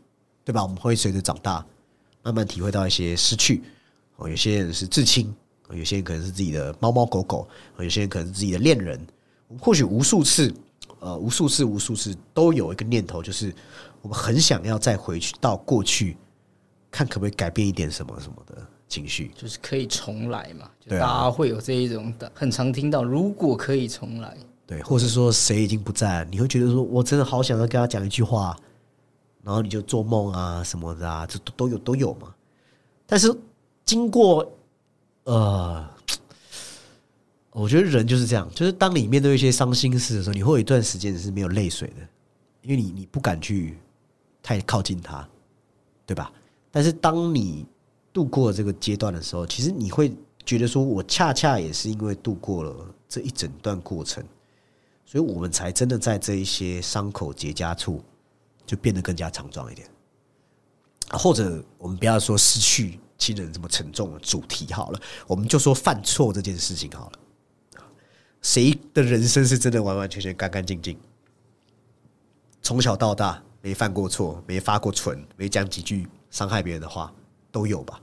对吧？我们会随着长大，慢慢体会到一些失去。哦，有些人是至亲，有些人可能是自己的猫猫狗狗，有些人可能是自己的恋人。我们或许无数次，呃，无数次、无数次都有一个念头，就是我们很想要再回去到过去，看可不可以改变一点什么什么的情绪。就是可以重来嘛，就大家会有这一种的，很常听到，如果可以重来，对，或是说谁已经不在，你会觉得说我真的好想要跟他讲一句话，然后你就做梦啊什么的啊，这都都有都有嘛。但是经过呃，我觉得人就是这样，就是当你面对一些伤心事的时候，你会有一段时间是没有泪水的，因为你你不敢去太靠近他，对吧？但是当你度过这个阶段的时候，其实你会觉得说，我恰恰也是因为度过了这一整段过程，所以我们才真的在这一些伤口结痂处，就变得更加强壮一点。或者我们不要说失去亲人这么沉重的主题好了，我们就说犯错这件事情好了。谁的人生是真的完完全全干干净净？从小到大没犯过错，没发过蠢，没讲几句伤害别人的话，都有吧？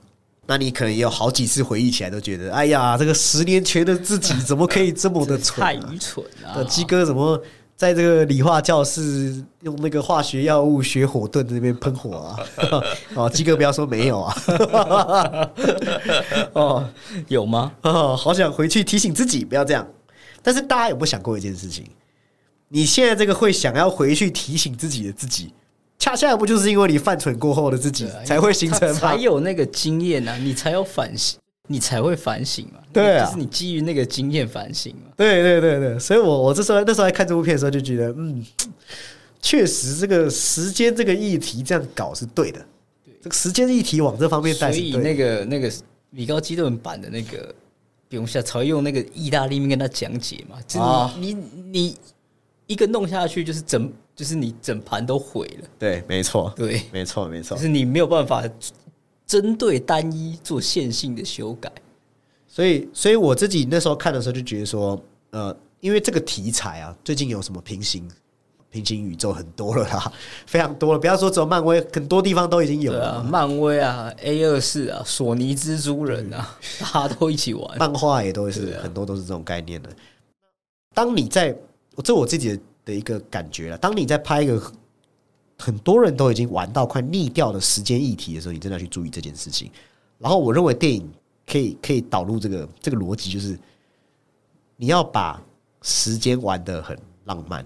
那你可能也有好几次回忆起来，都觉得，哎呀，这个十年前的自己怎么可以这么的蠢、太啊？愚蠢啊呃，！鸡哥怎么在这个理化教室用那个化学药物学火遁在那边喷火啊？哦，鸡哥不要说没有啊！哦有吗？哦，好想回去提醒自己不要这样。但是大家有没有想过一件事情？你现在这个会想要回去提醒自己的自己，恰恰不就是因为你犯蠢过后的自己才会形成才？有那个经验啊，你才有反省，你才会反省嘛。对啊就是你基于那个经验反省嘛。对对对对，所以我我这时候那时候在看这部片的时候就觉得，嗯，确实这个时间这个议题这样搞是对的。对这个时间议题往这方面带。所以那个那个米高基顿版的那个，比如下才会用那个意大利面跟他讲解嘛，就是啊你、你你一个弄下去，就是整就是你整盘都毁了，对，没错，对，没错，没错就。是你没有办法针对单一做线性的修改。所以，所以我自己那时候看的时候就觉得说，呃，因为这个题材啊，最近有什么平行平行宇宙很多了啦，非常多了。不要说只有漫威，很多地方都已经有了。漫威啊，A 二四啊，索尼蜘蛛人啊，大家都一起玩。漫画也都是、啊很多都是这种概念的。当你在，这我自己的的一个感觉了。当你在拍一个很多人都已经玩到快腻掉的时间议题的时候，你真的要去注意这件事情。然后我认为电影可以可以导入这个这个逻辑，就是你要把时间玩得很浪漫，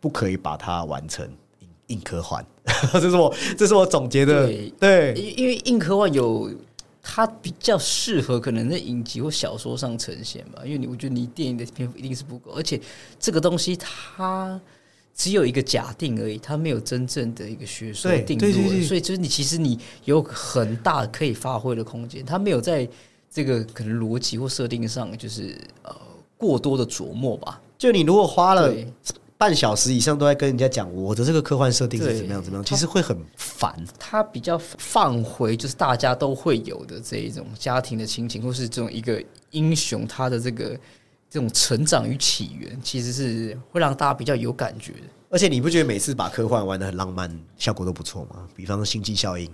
不可以把它完成硬硬科幻。这是我这是我总结的，对因为硬科幻有它比较适合可能在影集或小说上呈现吧，因为你我觉得你电影的篇幅一定是不够，而且这个东西它只有一个假定而已，它没有真正的一个学说对定论，所以就是你其实你有很大可以发挥的空间，它没有在这个可能逻辑或设定上就是呃过多的琢磨吧。就你如果花了对半小时以上都在跟人家讲我的这个科幻设定是怎么样怎么样，其实会很烦。他比较放回，就是大家都会有的这一种家庭的亲情，或是这种一个英雄他的这个这种成长与起源，其实是会让大家比较有感觉的。而且你不觉得每次把科幻玩的很浪漫，效果都不错吗？比方说《星际效应》，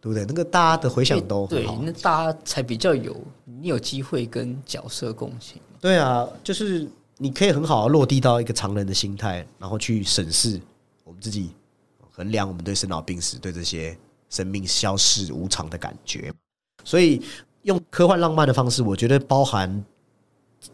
对不对？那个大家的回响都很对，。那大家才比较有你有机会跟角色共情。对啊，就是你可以很好的落地到一个常人的心态，然后去审视我们自己衡量我们对生老病死、对这些生命消逝无常的感觉。所以用科幻浪漫的方式，我觉得包含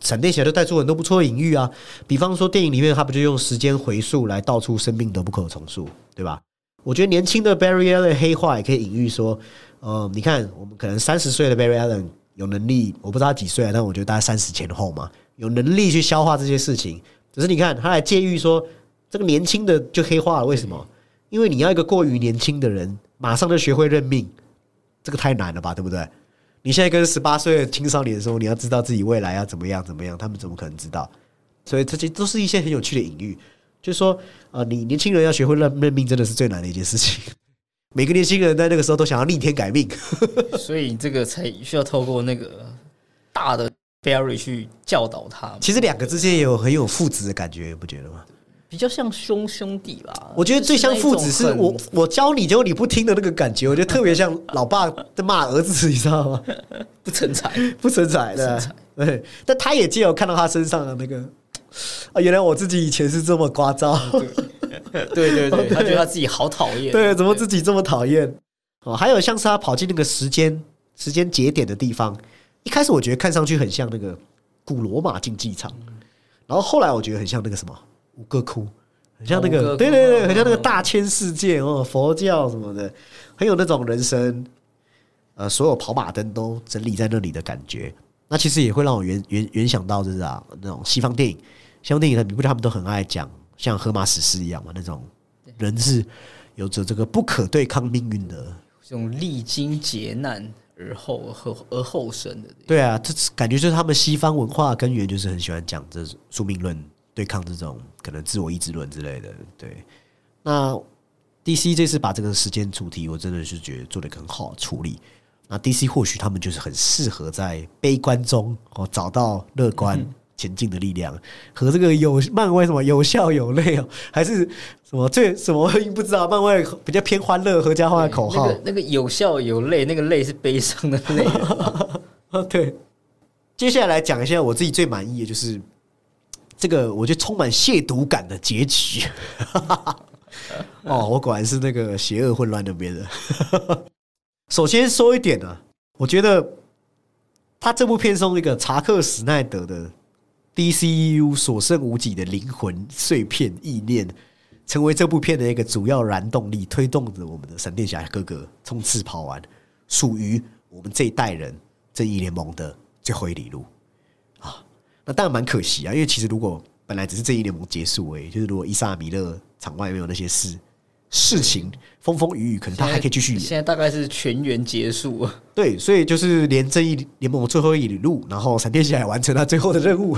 闪电侠都带出很多不错的隐喻啊。比方说电影里面，他不就用时间回溯来道出生命的不可重塑，对吧？我觉得年轻的 Barry Allen 黑化也可以隐喻说，呃，你看我们可能三十岁的 Barry Allen 有能力，我不知道他几岁啊，但我觉得大概三十前后嘛，有能力去消化这些事情。只是你看他来借喻说，这个年轻的就黑化了，为什么？因为你要一个过于年轻的人，马上就学会认命，这个太难了吧，对不对？你现在跟十八岁的青少年说，你要知道自己未来要怎么样怎么样，他们怎么可能知道？所以这些都是一些很有趣的隐喻，就是说，呃，你年轻人要学会认认命，真的是最难的一件事情。每个年轻人在那个时候都想要逆天改命，所以这个才需要透过那个大的 Barry 去教导他。其实两个之间也有很有父子的感觉，不觉得吗？比较像兄兄弟吧。我觉得最像父子是就是我我教你，结果你不听的那个感觉，我觉得特别像老爸在骂儿子，你知道吗？不成才，不成才的不成，对。但他也借有看到他身上的那个啊，原来我自己以前是这么聒噪，对对 对，他觉得他自己好讨厌。对，怎么自己这么讨厌？哦，还有像是他跑进那个时间时间节点的地方，一开始我觉得看上去很像那个古罗马竞技场，然后后来我觉得很像那个什么五哥窟，很像那个对对对，哦很像那个大千世界哦，佛教什么的，很有那种人生，呃，所有跑马灯都整理在那里的感觉。那其实也会让我原原原想到，就是啊，那种西方电影，西方电影的，你不觉得他们都很爱讲像荷马史诗一样嘛？那种人是有着这个不可对抗命运的这种历经劫难而后而而后生的。对啊，这感觉就是他们西方文化根源就是很喜欢讲这宿命论，对抗这种可能自我意志论之类的。对，那 DC 这次把这个时间主题，我真的是觉得做的很好处理。那 DC 或许他们就是很适合在悲观中哦找到乐观前进的力量，和这个有漫威什么有笑有泪哦，还是什么最什么不知道，漫威比较偏欢乐合家欢的口号。那个那个有笑有泪，那个泪是悲伤的泪。啊，对。接下来来讲一下我自己最满意的，就是这个我觉得充满亵渎感的结局。哦，我果然是那个邪恶混乱那边的。首先说一点呢、我觉得他这部片中一个查克·史奈德的 DCU 所剩无几的灵魂碎片意念，成为这部片的一个主要燃动力，推动着我们的闪电侠哥哥冲刺跑完，属于我们这一代人正义联盟的最后一里路啊。那当然蛮可惜啊，因为其实如果本来只是正义联盟结束而已，就是如果伊莎米勒场外没有那些事事情风风雨雨，可能他还可以继续演。现在大概是全员结束了。对，所以就是连正义联盟最后一里路，然后闪电侠也完成他最后的任务。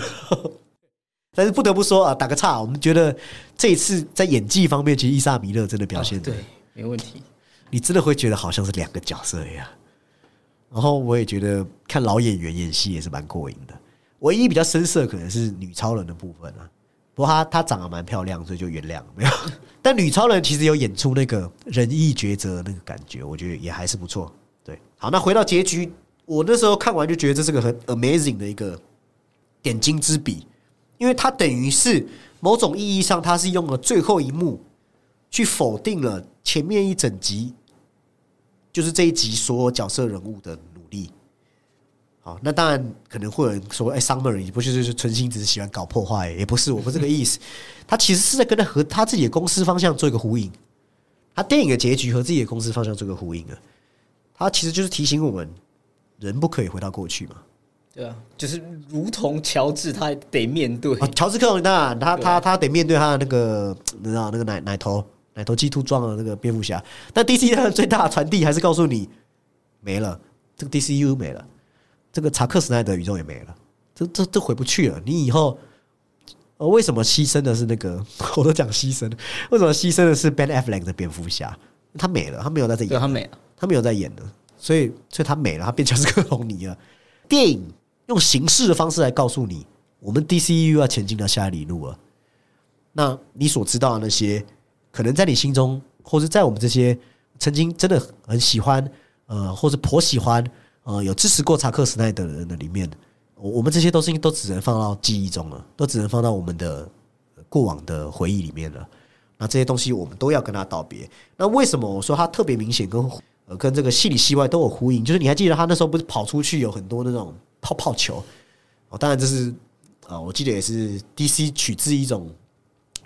但是不得不说啊，打个岔，我们觉得这一次在演技方面，其实伊莎米勒真的表现的、对，没问题。你真的会觉得好像是两个角色一样。然后我也觉得看老演员演戏也是蛮过瘾的。唯一比较深色可能是女超人的部分啊，不过她她长得蛮漂亮，所以就原谅没有。但女超人其实有演出那个仁义抉择那个感觉，我觉得也还是不错。对，好，那回到结局，我那时候看完就觉得这是个很 amazing 的一个点睛之笔，因为它等于是某种意义上，它是用了最后一幕去否定了前面一整集，就是这一集所有角色人物的努力。好，那当然可能会有人说，哎，Summer 也不是就是存心只是喜欢搞破坏，也不是，我不是这个意思。他其实是在跟他和他自己的公司方向做一个呼应，他电影的结局和自己的公司方向做一个呼应啊。他其实就是提醒我们，人不可以回到过去嘛。对啊，就是如同乔治，他得面对。啊，乔治克隆尼当然，他他他得面对他的那个，你知道那个奶奶头奶头鸡突撞的那个蝙蝠侠。但 DC 它的最大的传递还是告诉你，没了，这个 DCU 没了，这个查克·史奈德宇宙也没了，这这这回不去了。你以后，呃，为什么牺牲的是那个？我都讲牺牲，为什么牺牲的是 Ben Affleck 的蝙蝠侠？他没了，他没有在这演，他没了，他没有在演的，所以所以他没了，他变乔治克隆尼了。电影用形式的方式来告诉你，我们 DCU 要前进到下一里路了。那你所知道的那些，可能在你心中，或者在我们这些曾经真的很喜欢，呃，或者颇喜欢，呃，有支持过查克·史奈德的人的里面，我我们这些都是都只能放到记忆中了，都只能放到我们的过往的回忆里面了。那这些东西我们都要跟他道别。那为什么我说他特别明显跟呃跟这个戏里戏外都有呼应？就是你还记得他那时候不是跑出去有很多那种泡泡球哦，当然这是啊、我记得也是 DC 取自一种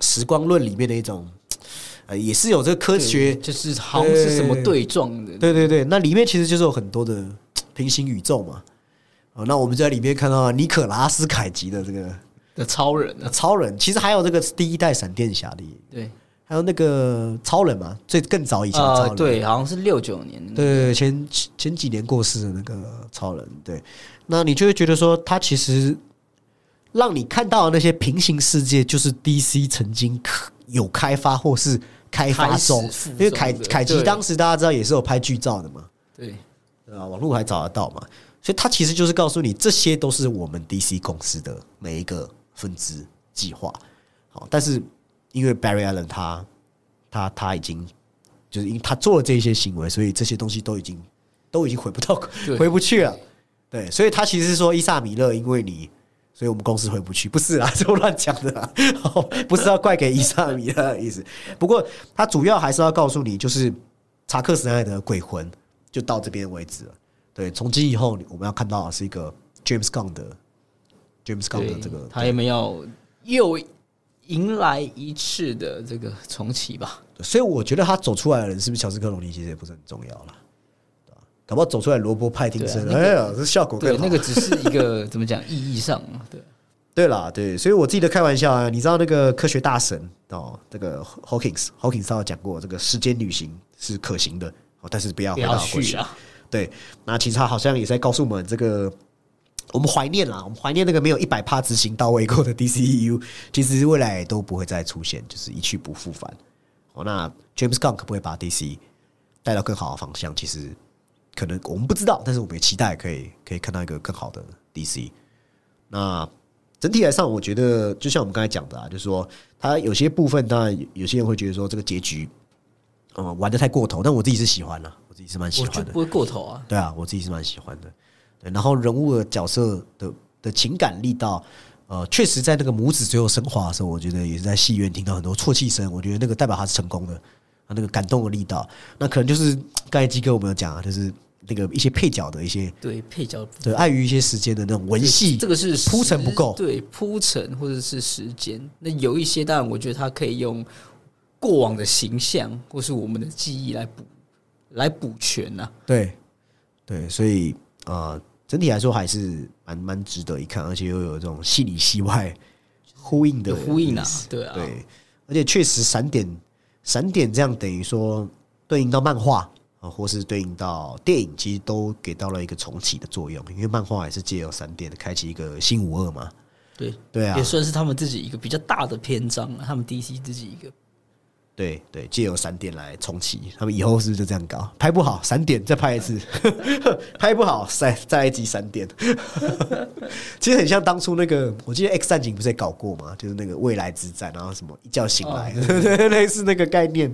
时光论里面的一种，呃，也是有这个科学就是好像是什么对撞的，对对对，那里面其实就是有很多的平行宇宙嘛。哦，那我们就在里面看到尼可拉斯凯奇的这个的超人啊，超人，其实还有这个第一代闪电侠的，对还有那个超人嘛，最更早以前的超啊，人，对，好像是六九年对对对，前前几年过世的那个超人，对，那你就会觉得说，他其实让你看到的那些平行世界，就是 DC 曾经可有开发或是开发中，因为凯凯奇当时大家知道也是有拍剧照的嘛，对。对啊，网络还找得到嘛，所以他其实就是告诉你，这些都是我们 DC 公司的每一个分支计划。好，但是因为 Barry Allen 他他他已经就是因为他做了这些行为，所以这些东西都已经都已经回不到 回不去了。对，所以他其实是说伊萨米勒，因为你。所以我们公司回不去，不是啊，这我乱讲的啦，不是要怪给伊萨米勒的意思。不过他主要还是要告诉你，就是查克·史奈德的鬼魂就到这边为止了。对，从今以后我们要看到的是一个 James Gunn 的 James Gunn 的，这个，他也没要又迎来一次的这个重启吧？所以我觉得他走出来的人是不是乔治克隆尼，其实也不是很重要了，对吧？搞不好走出来罗伯派丁森，对啊那哎呀，这效果更对，好。那个只是一个怎么讲意义上啊，对对啦，对，所以我自己的开玩笑啊，你知道那个科学大神哦，这个 Hawkins Hawkins 他有讲过，这个时间旅行是可行的，哦，但是不要不要回到过去。去啊，对，那其实他好像也在告诉我们，这个我们怀念啦，我们怀念那个没有一百趴执行到位过的 DCEU，其实未来都不会再出现，就是一去不复返。哦，那 James Gunn 可不可以把 DC 带到更好的方向？其实可能我们不知道，但是我们也期待可以可以看到一个更好的 DC。那整体来上，我觉得就像我们刚才讲的啊，就是说它有些部分，当然有有些人会觉得说这个结局，嗯，玩的太过头，但我自己是喜欢的，我自己是蛮喜欢的不。会过头啊。对啊，我自己是蛮喜欢的。对，然后人物的角色的的情感力道，呃，确实在那个母子最后升华的时候，我觉得也是在戏院听到很多啜泣声，我觉得那个代表他是成功的，他，那个感动的力道，那可能就是刚才基哥我们有讲啊，就是那个一些配角的一些，对配角。对，碍于一些时间的那种文戏，这个是铺陈不够。时对铺陈或者是时间。那有一些当然，我觉得他可以用过往的形象或是我们的记忆来补来补全啊。呐、对对，所以呃，整体来说还是蛮蛮值得一看，而且又有这种戏里戏外呼应的呼应啊，对啊，对，而且确实闪点闪点这样等于说对应到漫画啊，或是对应到电影，其实都给到了一个重启的作用，因为漫画也是借由闪点开启一个新五二嘛，对，对啊也，算是他们自己一个比较大的篇章了。他们 DC 自己一个对对，借由闪点来重启，他们以后是不是就这样搞？拍不好闪点再拍一次，拍不好再再来一集闪点。其实很像当初那个，我记得 X 战警不是也搞过吗？就是那个未来之战，然后什么一觉醒来，类似那个概念。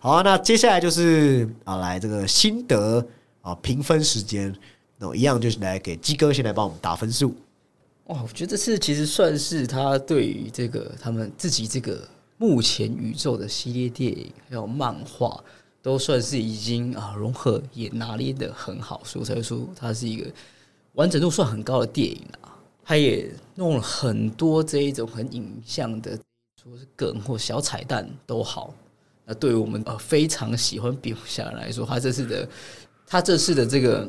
好啊，那接下来就是啊，来这个心得啊评分时间，那我一样就是来给鸡哥先来帮我们打分数。哇，我觉得这次其实算是他对于这个他们自己这个目前宇宙的系列电影还有漫画，都算是已经啊融合也拿捏的很好，所以才会说它是一个完整度算很高的电影啊。他也弄了很多这一种很影像的，说是梗或小彩蛋都好。那对于我们呃非常喜欢蝙蝠侠来说，他这次的他这次的这个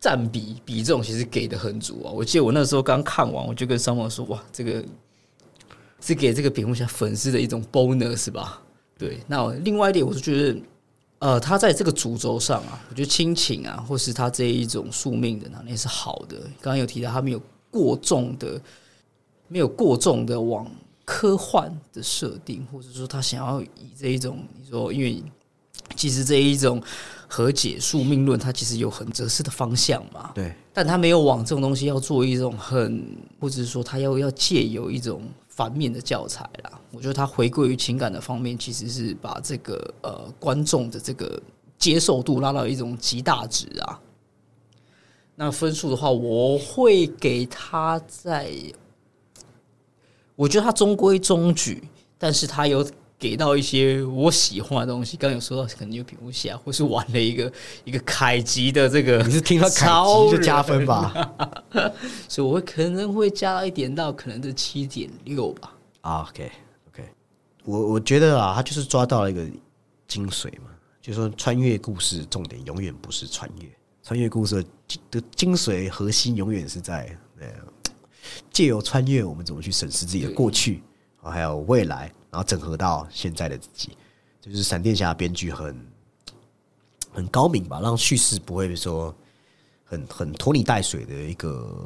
占比比重其实给的很足啊！我记得我那时候刚看完，我就跟桑莫说：“哇，这个是给这个蝙蝠侠粉丝的一种 bonus 吧？”对，那另外一点，我是觉得，呃，他在这个主轴上啊，我觉得亲情啊，或是他这一种宿命的能力是好的。刚刚有提到，他没有过重的，没有过重的往科幻的设定，或者说他想要以这一种，你说，因为其实这一种和解宿命论，它其实有很哲思的方向嘛。对，但他没有往这种东西要做一种很，或者是说他要要借由一种反面的教材啦。我觉得他回归于情感的方面，其实是把这个呃观众的这个接受度拉到一种极大值啊。那分数的话，我会给他在，我觉得他中规中矩，但是他有给到一些我喜欢的东西。刚刚有说到，可能有蝙蝠侠，或是玩了一个一个凯吉的这个，你是听到凯吉就加分吧？所以我会可能会加到一点到可能是七点六吧。啊，OK OK，我我觉得啊，他就是抓到了一个精髓嘛，就是说穿越故事重点永远不是穿越，穿越故事的精髓核心永远是在呃，借由穿越，我们怎么去审视自己的过去，啊还有未来，然后整合到现在的自己，就是闪电侠编剧很很高明吧，让叙事不会说很很拖泥带水的一个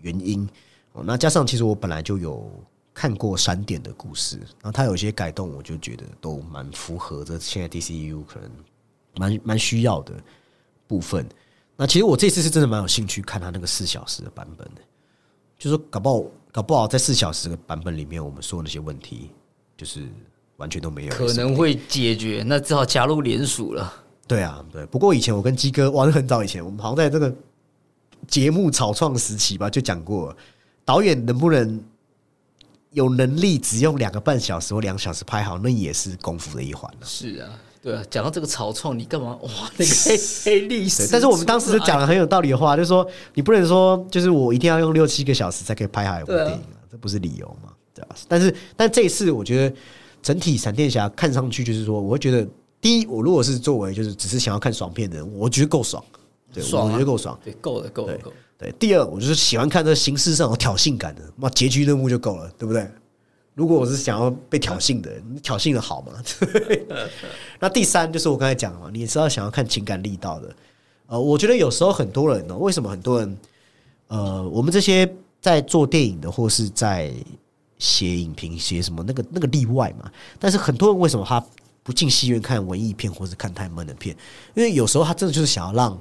原因。哦，那加上其实我本来就有看过闪点的故事，然后它有些改动，我就觉得都蛮符合这现在 DCU 可能蛮蛮需要的部分。那其实我这次是真的蛮有兴趣看他那个四小时的版本的，就说搞不好搞不好在四小时的版本里面，我们说那些问题就是完全都没有，可能会解决，那只好加入联署了。对啊，对。不过以前我跟鸡哥，哇，那很早以前，我们好像在这个节目草创时期吧，就讲过，导演能不能有能力只用两个半小时或两小时拍好，那也是功夫的一环了。是啊，对啊。讲到这个草创，你干嘛哇？那个黑黑历史，，但是我们当时就讲了很有道理的话，就是说你不能说就是我一定要用六七个小时才可以拍好一部电影啊，这不是理由嘛，对吧？但是但这一次我觉得整体闪电侠看上去就是说，我会觉得第一，我如果是作为就是只是想要看爽片的人，我觉得够爽，对，爽啊我觉得够爽。对，够了，够了，够了。对，第二，我就是喜欢看这形式上有挑衅感的，那结局任务就够了，对不对？如果我是想要被挑衅的，你挑衅的好嘛？那第三就是我刚才讲的嘛，你也知道想要看情感力道的，呃，我觉得有时候很多人呢，为什么很多人，呃，我们这些在做电影的或是在写影评、写什么那个那个例外嘛，但是很多人为什么他不进戏院看文艺片或是看太闷的片？因为有时候他真的就是想要让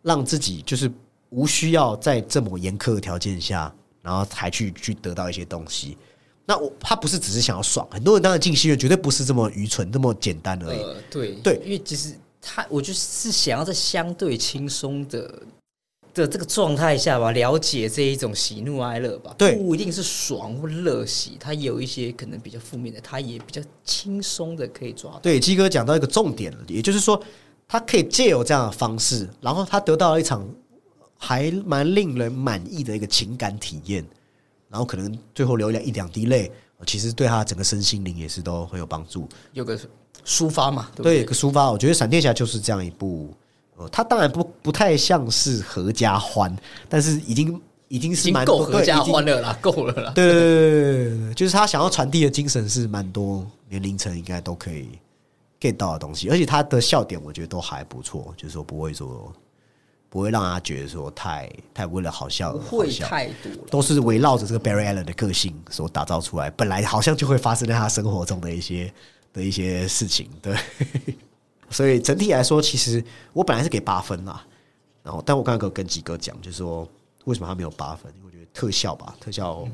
让自己就是无需要在这么严苛的条件下，然后才去去得到一些东西。那我他不是只是想要爽，很多人当然进戏院绝对不是这么愚蠢、这么简单而已。呃，对对因为其实他，我就是想要在相对轻松的的这个状态下吧，了解这一种喜怒哀乐吧。对不一定是爽或乐喜，它有一些可能比较负面的，它也比较轻松的可以抓到。对，鸡哥讲到一个重点了，也就是说，他可以借由这样的方式，然后他得到了一场还蛮令人满意的一个情感体验，然后可能最后流两一两滴泪，呃其实对他整个身心灵也是都很有帮助。有个抒发嘛，对不对，对？有个抒发，我觉得闪电侠就是这样一部，呃，它当然不不太像是合家欢，但是已经已经是蛮经够合家欢了啦，够了啦。对对对对对对对，就是他想要传递的精神是蛮多年龄层应该都可以 get 到的东西，而且他的笑点我觉得都还不错，就是说不会说不会让他觉得说太太为了好笑会好笑。太多了。都是围绕着这个 Barry Allen 的个性所打造出来，本来好像就会发生在他生活中的一些的一些事情，对。所以整体来说，其实我本来是给八分啦，然后但我刚刚有跟几哥讲，就是说为什么他没有八分？我觉得特效吧，特效，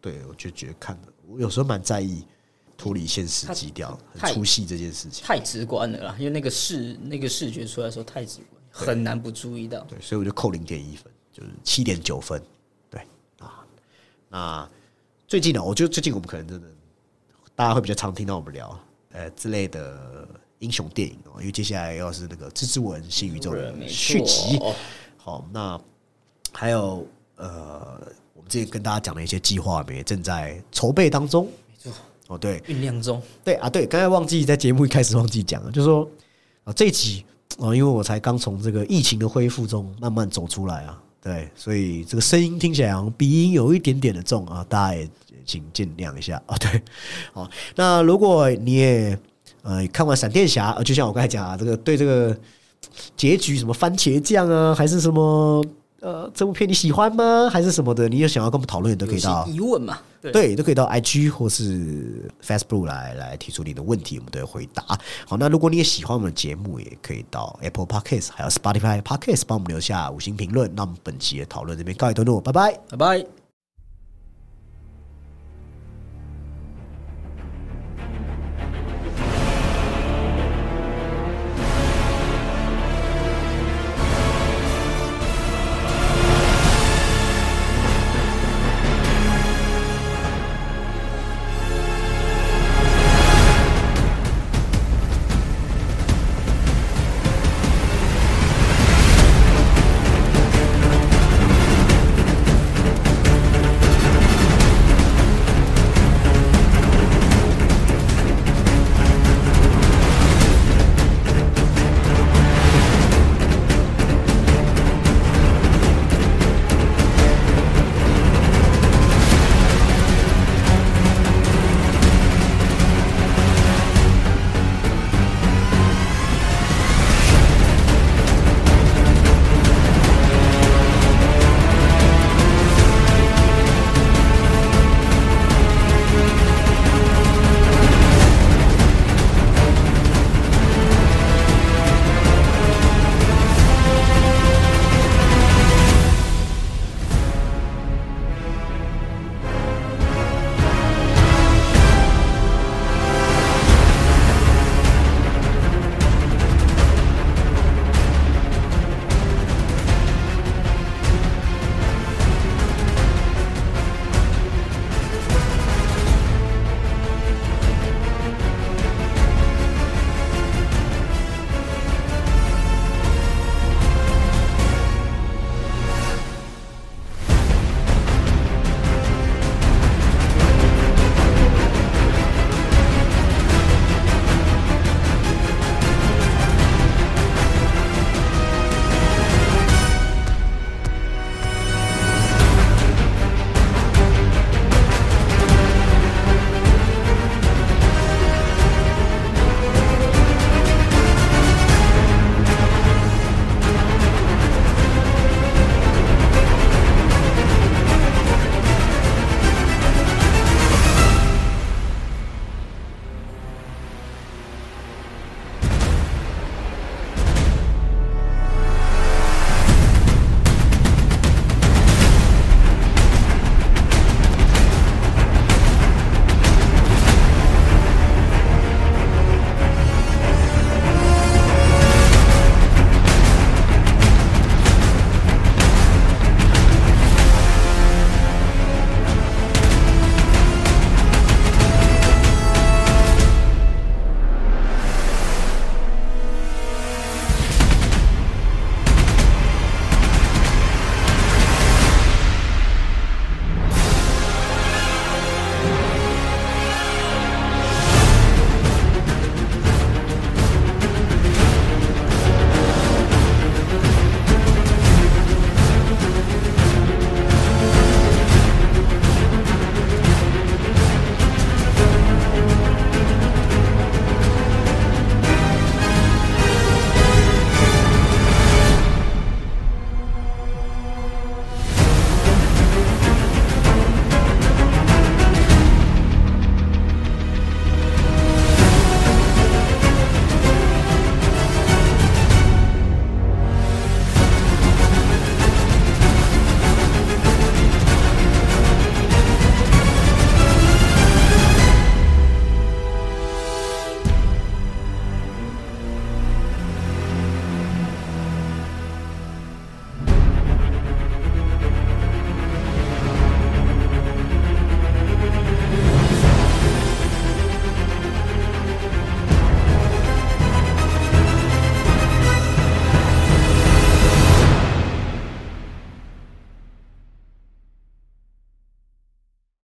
对我就觉得看的，我有时候蛮在意脱离现实基调、太很出戏这件事情。太直观了啦，因为那个视那个视觉出来的时候太直观，很难不注意到。对，所以我就扣零点一分，就是七点九分。对啊，那最近呢，我觉得最近我们可能真的大家会比较常听到我们聊呃之类的英雄电影哦，因为接下来要是那个蜘蛛文新宇宙的续集。好，那还有呃，我们之前跟大家讲的一些计划，也正在筹备当中。没错，哦，对，酝酿中，对啊，对，刚才忘记在节目一开始忘记讲了，就是说啊，这一集啊，因为我才刚从这个疫情的恢复中慢慢走出来啊，对，所以这个声音听起来好像鼻音有一点点的重啊，大家也请见谅一下啊。对，好，那如果你也呃看完闪电侠，呃就像我刚才讲啊，这个对这个结局什么番茄酱啊，还是什么呃这部片你喜欢吗？还是什么的，你有想要跟我们讨论，都可以到疑问嘛？对，对，都可以到 IG 或是 Facebook 来来提出你的问题，我们都会回答。好，那如果你也喜欢我们的节目，也可以到 Apple Podcast 还有 Spotify Podcast 帮我们留下五星评论。那我们本期的讨论这边告一段落，拜拜。拜拜。